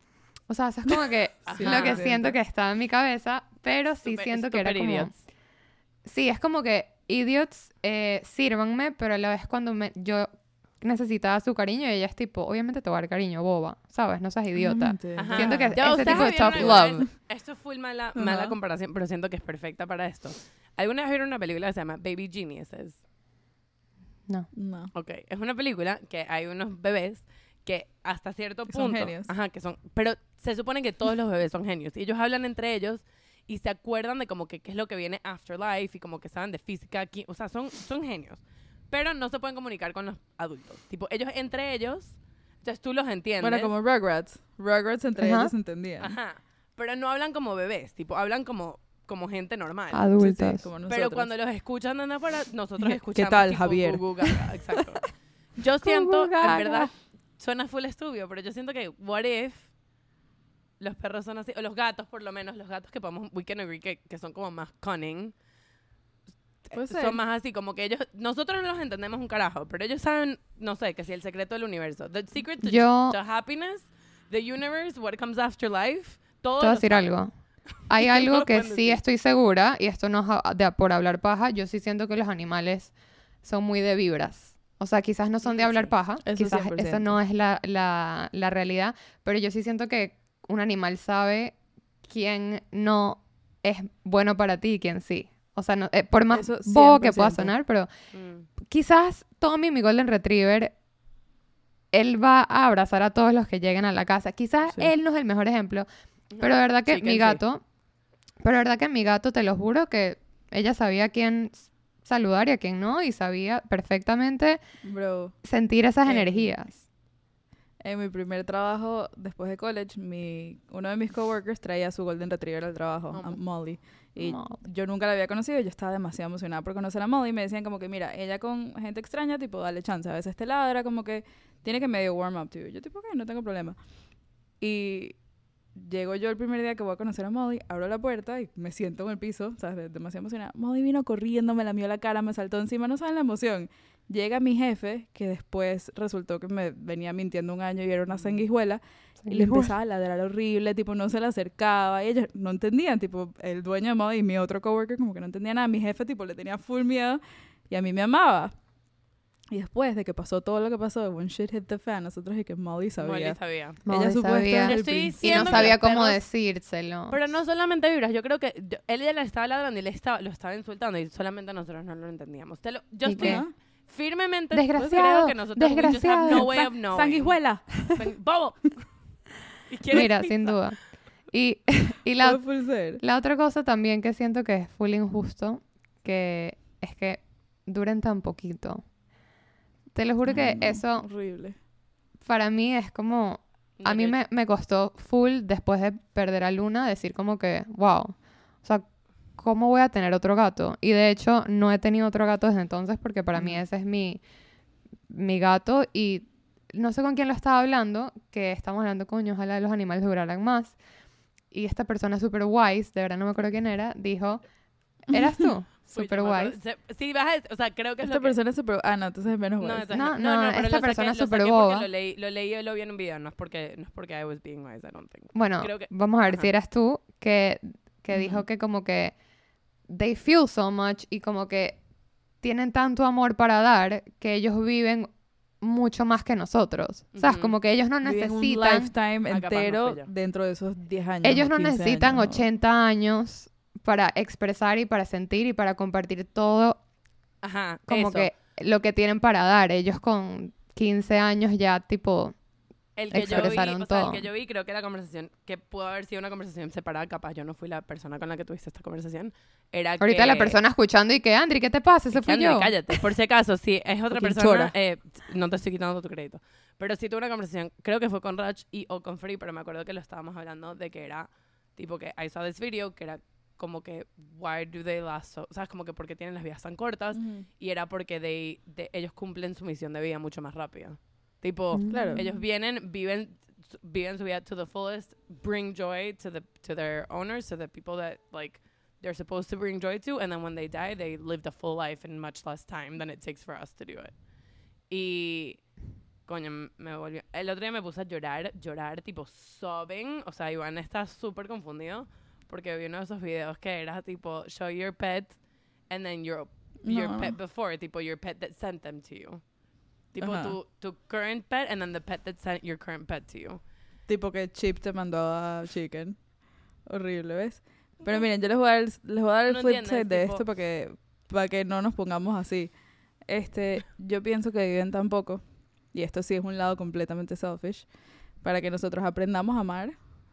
O sea, eso es como que Sí, lo que siento que está en mi cabeza, pero sí Super- siento que era como... idiots. Sí, es como que idiots, eh, sírvanme, pero a la vez cuando me, yo necesitaba su cariño, ella es tipo, obviamente te voy a dar cariño, boba, ¿sabes? No seas idiota. Ajá. Siento que Ya, ese ¿ustedes tipo de tough love. vez- Esto es full mala, mala Ajá. comparación, pero siento que es perfecta para esto. ¿Alguna vez vieron una película que se llama Baby Geniuses? No. No. Ok, es una película que hay unos bebés que hasta cierto Que son punto, genios. ajá, que son, pero se supone que todos los bebés son genios y ellos hablan entre ellos y se acuerdan de como que qué es lo que viene afterlife y como que saben de física aquí, o sea, son son genios, pero no se pueden comunicar con los adultos. Tipo, ellos entre ellos, entonces tú los entiendes. Bueno, como Rugrats. Rugrats entre Ajá. ellos se entendían. Ajá. Pero no hablan como bebés, tipo, hablan como como gente normal. Sí, sí, Adultos. como Pero cuando los escuchan desde afuera, nosotros ¿Qué escuchamos. tal, tipo, Javier? Gugu Gaga, Exacto. Yo siento, en verdad, suena full estudio, pero yo siento que, what if los perros son así, o los gatos por lo menos, los gatos que podemos, we can agree que, que son como más cunning. Ser. Son más así, como que ellos, nosotros no los entendemos un carajo, pero ellos saben, no sé, que si el secreto del universo, the secret to, Yo- to happiness, the universe, what comes after life, todo. Te voy a decir saben. algo. Hay algo que sí estoy segura, y esto no es de- por hablar paja, yo sí siento que los animales son muy de vibras. O sea, quizás no son de hablar paja, Eso quizás 100%. esa no es la, la, la realidad, pero yo sí siento que un animal sabe quién no es bueno para ti y quién sí. O sea, no, eh, por más bobo que pueda 100%. sonar, pero Mm. quizás Tommy, mi Golden Retriever, él va a abrazar a todos los que lleguen a la casa. Quizás Sí. él no es el mejor ejemplo, pero de verdad que mi gato, pero de verdad que mi gato, te lo juro, que ella sabía quién saludar y a quién no, y sabía perfectamente Bro, sentir esas Eh, energías. en mi primer trabajo después de college, mi, uno de mis coworkers traía su Golden Retriever al trabajo, a. Molly. Y yo nunca la había conocido, yo estaba demasiado emocionada por conocer a Molly. Y me decían como que, mira, ella con gente extraña, tipo, dale chance. A veces te ladra, como que tiene que medio warm up you. Yo tipo, ok, no tengo problema. Y llego yo el primer día que voy a conocer a Molly, abro la puerta y me siento en el piso, ¿sabes? De- Demasiado emocionada. Molly vino corriendo, me lamió la cara, me saltó encima, no saben la emoción. Llega mi jefe, que después resultó que me venía mintiendo un año y era una sanguijuela, y le empezaba a ladrar horrible, tipo, no se le acercaba, y ellos no entendían, tipo, el dueño de Molly y mi otro coworker como que no entendía nada, mi jefe, tipo, le tenía full miedo, y a mí me amaba. Y después de que pasó todo lo que pasó, when shit hit the fan, nosotros y que Molly sabía. Molly sabía. Molly supo sabía. el Estoy. Y no sabía cómo perros- decírselo. Pero no solamente vibras, yo creo que yo- él ya le estaba ladrando y le estaba, lo estaba insultando y solamente nosotros no lo entendíamos. Te lo- yo ¿Y estoy qué? Firmemente Desgraciado, creo que nosotros we just have desgraciado. no way of knowing. Sanguijuela. Sang- ¡Bobo! ¿Y quieres Mira, pizza? sin duda. Y, y la, la otra cosa también que siento que es full injusto, que es que duren tan poquito. Te lo juro que no, eso Horrible. para mí es como... A mí me, me costó full después de perder a Luna decir como que, wow, o sea, ¿cómo voy a tener otro gato? Y de hecho no he tenido otro gato desde entonces porque para mí ese es mi, mi gato y no sé con quién lo estaba hablando, que estamos hablando, coño, ojalá los animales duraran más. Y esta persona super wise, de verdad no me acuerdo quién era, dijo, ¿eras tú? Super wise. Se- Sí, vas a, o sea, creo que es Esta lo que- persona es súper... Ah, no, entonces es menos No, wise. entonces No, no, no, pero esta lo saqué- persona lo súper saqué porque boba. Lo leí, lo leí y lo vi en un video, no es porque, no es porque I was being wise, I don't think. Bueno, Creo que- vamos a ver ajá. si eras tú que, que dijo Ujú. que como que they feel so much y como que tienen tanto amor para dar que ellos viven mucho más que nosotros. O sea, es como que ellos no Viven un necesitan, lifetime entero dentro de esos 10 años. ellos o no 15 necesitan años, ¿no? 80 años para expresar y para sentir y para compartir todo Ajá, como eso. que lo que tienen para dar. Ellos con 15 años ya tipo El que yo vi, expresaron o sea, el todo. que yo vi, creo que la conversación, que pudo haber sido una conversación separada, capaz yo no fui la persona con la que tuviste esta conversación, era ahorita que... la persona escuchando y que Andri, ¿qué te pasa? Ese fui Andri, yo. cállate. Por si acaso, si es otra persona, eh, no te estoy quitando tu crédito. Pero sí tuve una conversación, creo que fue con Rach y o con Free, pero me acuerdo que lo estábamos hablando de que era, tipo que I saw this video, que era como que, why do they last so... ¿Sabes? Como que porque tienen las vidas tan cortas. Y era porque they, de- ellos cumplen su misión de vida mucho más rápido. Tipo, Claro. ellos vienen, viven, viven su vida to the fullest, bring joy to the to their owners, to the people that like they're supposed to bring joy to, and then when they die, they lived a full life in much less time than it takes for us to do it. Y coño, me volvió. El otro día me puse a llorar, llorar tipo sobbing, o sea, Iván está súper confundido porque vi uno de esos videos que era tipo show your pet and then your your No. pet before, tipo your pet that sent them to you. Tipo Ajá. tu, tu current pet and then the pet that sent your current pet to you. Tipo que Chip te mandó a Chicken. Horrible, ¿ves? Pero miren, yo les voy a dar, el- les voy a dar el No flip entiendes, side de tipo- esto para que, para que no nos pongamos así. Este, yo pienso que viven tan poco, y esto sí es un lado completamente selfish, para que nosotros aprendamos a amar,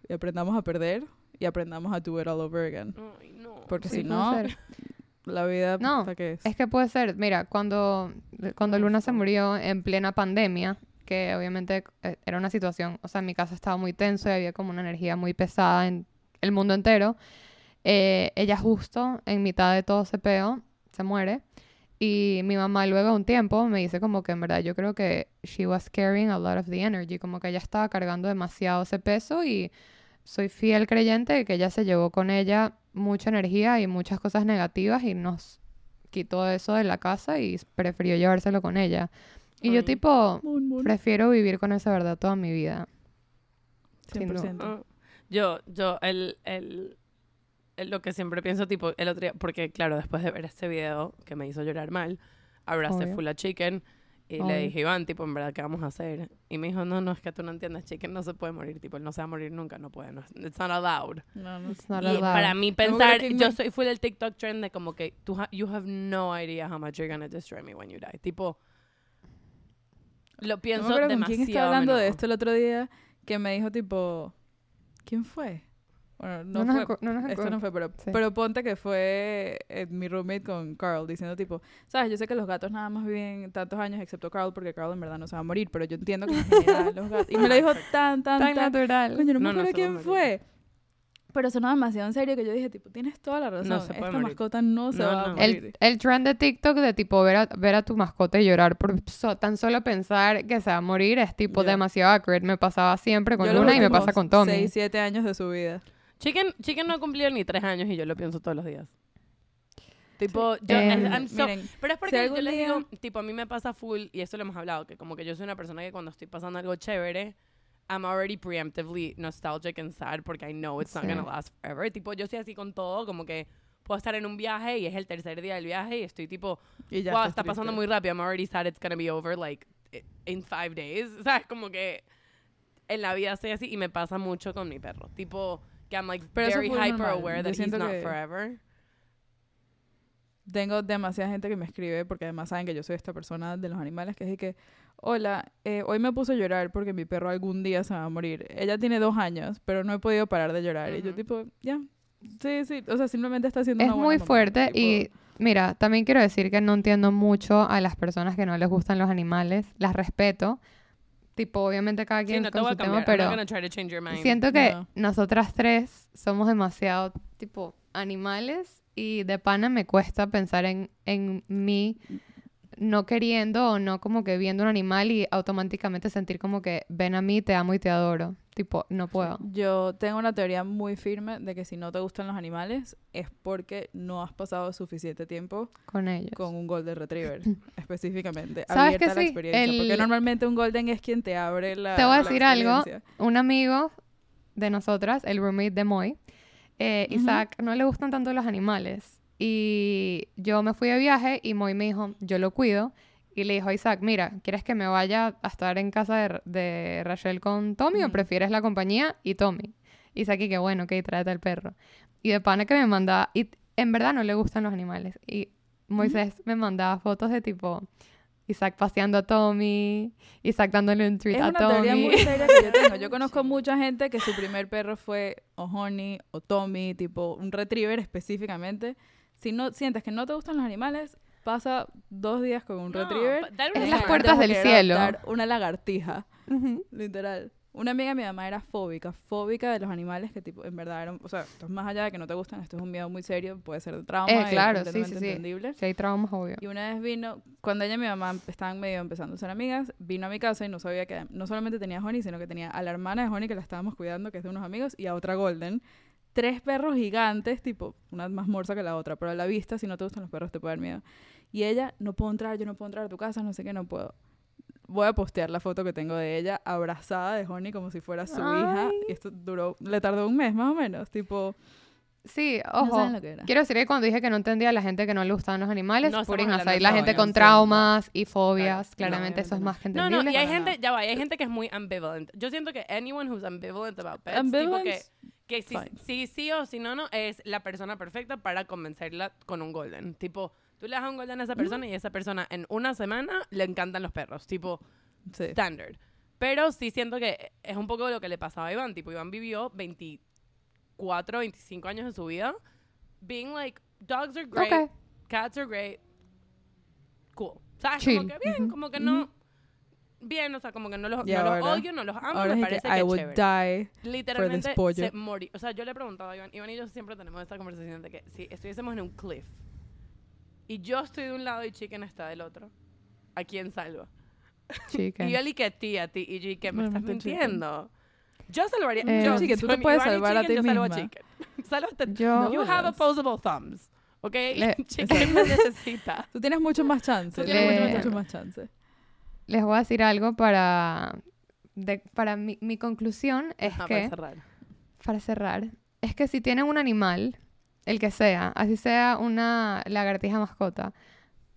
y aprendamos a perder, y aprendamos a do it all over again. Ay, no. Porque Sí, si no, ser. La vida, No, ¿para qué es? Es que puede ser, mira, cuando, cuando No, Luna se murió en plena pandemia, que obviamente eh, era una situación, o sea, en mi casa estaba muy tenso y había como una energía muy pesada en el mundo entero, eh, ella justo en mitad de todo ese peo se muere y mi mamá luego de un tiempo me dice como que en verdad yo creo que she was carrying a lot of the energy, como que ella estaba cargando demasiado ese peso y soy fiel creyente de que ella se llevó con ella mucha energía y muchas cosas negativas y nos quitó eso de la casa y prefirió llevárselo con ella. Y yo Ay. tipo, prefiero vivir con esa verdad toda mi vida. sin duda. 100%. Ah, Yo, yo, el, el, el- lo que siempre pienso, tipo, el otro día, porque claro, después de ver este video que me hizo llorar mal, abracé full a Chicken y Obvio. le dije, Iván, tipo, en verdad, ¿qué vamos a hacer? Y me dijo, no, no, es que tú no entiendes, Chicken no se puede morir, tipo, él no se va a morir nunca, no puede, no, it's not allowed. No, no. It's not Y allowed. para mí pensar, quién yo soy full el TikTok trend de como que, tú ha- you have no idea how much you're gonna destroy me when you die. Tipo, lo No pienso con demasiado quién estaba hablando de menudo. esto el otro día que me dijo tipo ¿quién fue? Bueno, no, no, nos fue, no esto no fue, pero, Sí. pero ponte que fue eh, mi roommate con Carl diciendo tipo, sabes, yo sé que los gatos nada más viven tantos años excepto Carl porque Carl en verdad no se va a morir, pero yo entiendo que en general los gatos y me lo dijo tan tan Tan tan, natural. coño, no me No, no acuerdo a quién fue. Pero sonó demasiado en serio que yo dije, tipo, tienes toda la razón. se puede Esta morir. mascota no se No, va a no. morir. El, el trend de TikTok de tipo ver a, ver a tu mascota y llorar por so- tan solo pensar que se va a morir es tipo Ya. demasiado accurate. Me pasaba siempre con Yo Luna y me pasa con Tommy. 6, 7 años de su vida. Chicken, Chicken no ha cumplido ni tres años y yo lo pienso todos los días. Tipo, yo, Em, I'm so- Miren, pero es porque yo algún les día- digo, tipo, a mí me pasa full, y esto lo hemos hablado, que como que yo soy una persona que cuando estoy pasando algo chévere, I'm already preemptively nostalgic and sad porque I know it's not Sí. gonna last forever. Tipo, yo soy así con todo, como que puedo estar en un viaje y es el tercer día del viaje y estoy tipo, Y ya wow, está pasando muy rápido. I'm already sad it's gonna be over like in five days. ¿Sabes? Como que en la vida soy así y me pasa mucho con mi perro. Tipo, que I'm like Pero eso very hyper normal. aware Yo that he's siento not que- forever. Tengo demasiada gente que me escribe, porque además saben que yo soy esta persona de los animales, que es de que, hola, eh, hoy me puse a llorar porque mi perro algún día se va a morir. Ella tiene dos años, pero no he podido parar de llorar. Y yo tipo, ya, sí, sí, o sea, simplemente está haciendo Es una buena muy mamá, fuerte tipo, y mira, también quiero decir que no entiendo mucho a las personas que no les gustan los animales. Las respeto. Tipo, obviamente cada Sí, quien no te con voy su a tema, pero siento que No. nosotras tres somos demasiado, tipo, animales y de pana me cuesta pensar en, en mí no queriendo o no como que viendo un animal y automáticamente sentir como que ven a mí, te amo y te adoro. Tipo, no puedo. Yo tengo una teoría muy firme de que si no te gustan los animales es porque no has pasado suficiente tiempo con ellos. con un Golden Retriever, específicamente. ¿Sabes abierta que la sí? experiencia. Porque normalmente un Golden es quien te abre la. Te voy a decir algo. Un amigo de nosotras, el roommate de Moy, eh. Isaac, no le gustan tanto los animales. Y yo me fui de viaje y Moy me dijo, yo lo cuido. Y le dijo a Isaac, mira, ¿quieres que me vaya a estar en casa de, de Rachel con Tommy o prefieres la compañía y Tommy? Isaac y que bueno, que tráete al perro. Y de pana que me mandaba, y en verdad no le gustan los animales. Y Moisés me mandaba fotos de tipo Isaac paseando a Tommy, Isaac dándole un treat Es a una Tommy. teoría muy seria que yo tengo. Yo conozco mucha gente que su primer perro fue o Honey o Tommy, tipo un retriever específicamente. Si no sientes que no te gustan los animales, pasa dos días con un No, retriever. that Es was las puertas del cielo. adoptar Una lagartija, literal. Una amiga de mi mamá era fóbica, fóbica de los animales que tipo, en verdad eran, o sea, esto es más allá de que no te gustan, esto es un miedo muy serio, puede ser de trauma, Eh, es claro, sí, sí, sí. Si hay traumas, obvio. Y una vez vino, cuando ella y mi mamá estaban medio empezando a ser amigas, vino a mi casa y no sabía que no solamente tenía a Honey, sino que tenía a la hermana de Honey que la estábamos cuidando, que es de unos amigos, y a otra Golden. Tres perros gigantes, tipo, una más morsa que la otra, pero a la vista, si no te gustan los perros, te puede dar miedo. Y ella, no puedo entrar, yo no puedo entrar a tu casa, no sé qué, no puedo. Voy a postear la foto que tengo de ella abrazada de Honey como si fuera su hija. Y esto duró, le tardó un mes más o menos, tipo, Sí, no ojo. saben lo que era. Quiero decir que cuando dije que no entendía a la gente que no le gustaban los animales, No por de la gente con traumas y fobias. Claro, Claramente no, eso es más que No, entendible. no, y hay gente, ya va, y hay gente que es muy ambivalent. Yo siento que anyone who's ambivalent about pets, tipo que, que si, si sí o si no, no, es la persona perfecta para convencerla con un golden. Tipo, tú le das un golden a esa persona y esa persona en una semana le encantan los perros. Tipo, Sí. standard. Pero sí siento que es un poco lo que le pasaba a Iván. Tipo, Iván vivió 24, 25 años de su vida being like, dogs are great, Ok. cats are great, cool. ¿Sabes? Chill. Como que bien, Ujú. como que no... Bien, o sea, como que no los, Y no los odio, no los amo, Ahora me es que parece I que would chévere. die. Literalmente pollo. se morí. O sea, yo le he preguntado a Iván, Iván y yo siempre tenemos esta conversación de que si estuviésemos en un cliff y yo estoy de un lado y Chicken está del otro, ¿a quién salvo? Chicken. Y yo le que a ti, a ti, y yo que me estás Obviamente Chicken. mintiendo. Yo salvaría. Eh, yo, Chicken, tú te puedes Iván salvar a Chicken, ti yo salvo misma. Chicken. Sálvate. Yo- you have opposable thumbs. ¿Ok? Le- Chicken me necesita. Tú tienes mucho más chance. Tú tienes mucho, mucho mucho más chance. Les voy a decir algo para... de- para mi, mi conclusión es Ajá, que... para cerrar. para cerrar, es que si tienen un animal, el que sea, así sea una lagartija mascota,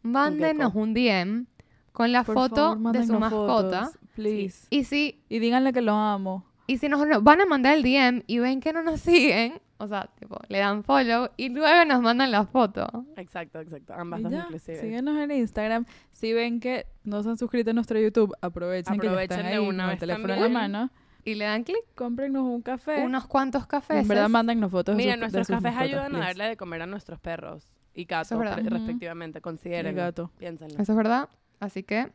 mándenos un DM con la Por foto favor, de su mascota. fotos, please. Y si, Y díganle que lo amo. y si nos nos van a mandar el DM y ven que no nos siguen, o sea, tipo, le dan follow y luego nos mandan la foto. Exacto, exacto. Ambas Y dos inclusive. síguenos en Instagram. Si ven que no se han suscrito a nuestro YouTube, aprovechen, que Aprovechen están de ahí una con el vez teléfono en la también. mano. Y le dan clic, Cómprenos un café. unos cuantos Y cafés. en verdad, mándennos fotos de Mira, de nuestros sus cafés ayudan a please. darle de comer a nuestros perros y gatos, es respectivamente. Y Consideren. gato. Piénsenlo. Eso es verdad. Así que,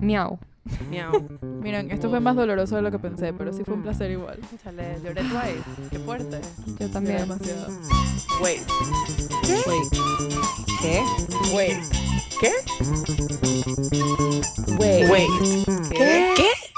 Miau. Miau. Miren, esto fue más doloroso de lo que pensé, pero sí fue un placer igual. Chale, lloré twice. Qué fuerte. Yo también. Lloré demasiado. Wait. ¿Qué? Wait. ¿Qué? Wait. ¿Qué? Wait. Wait. ¿Qué? ¿Qué?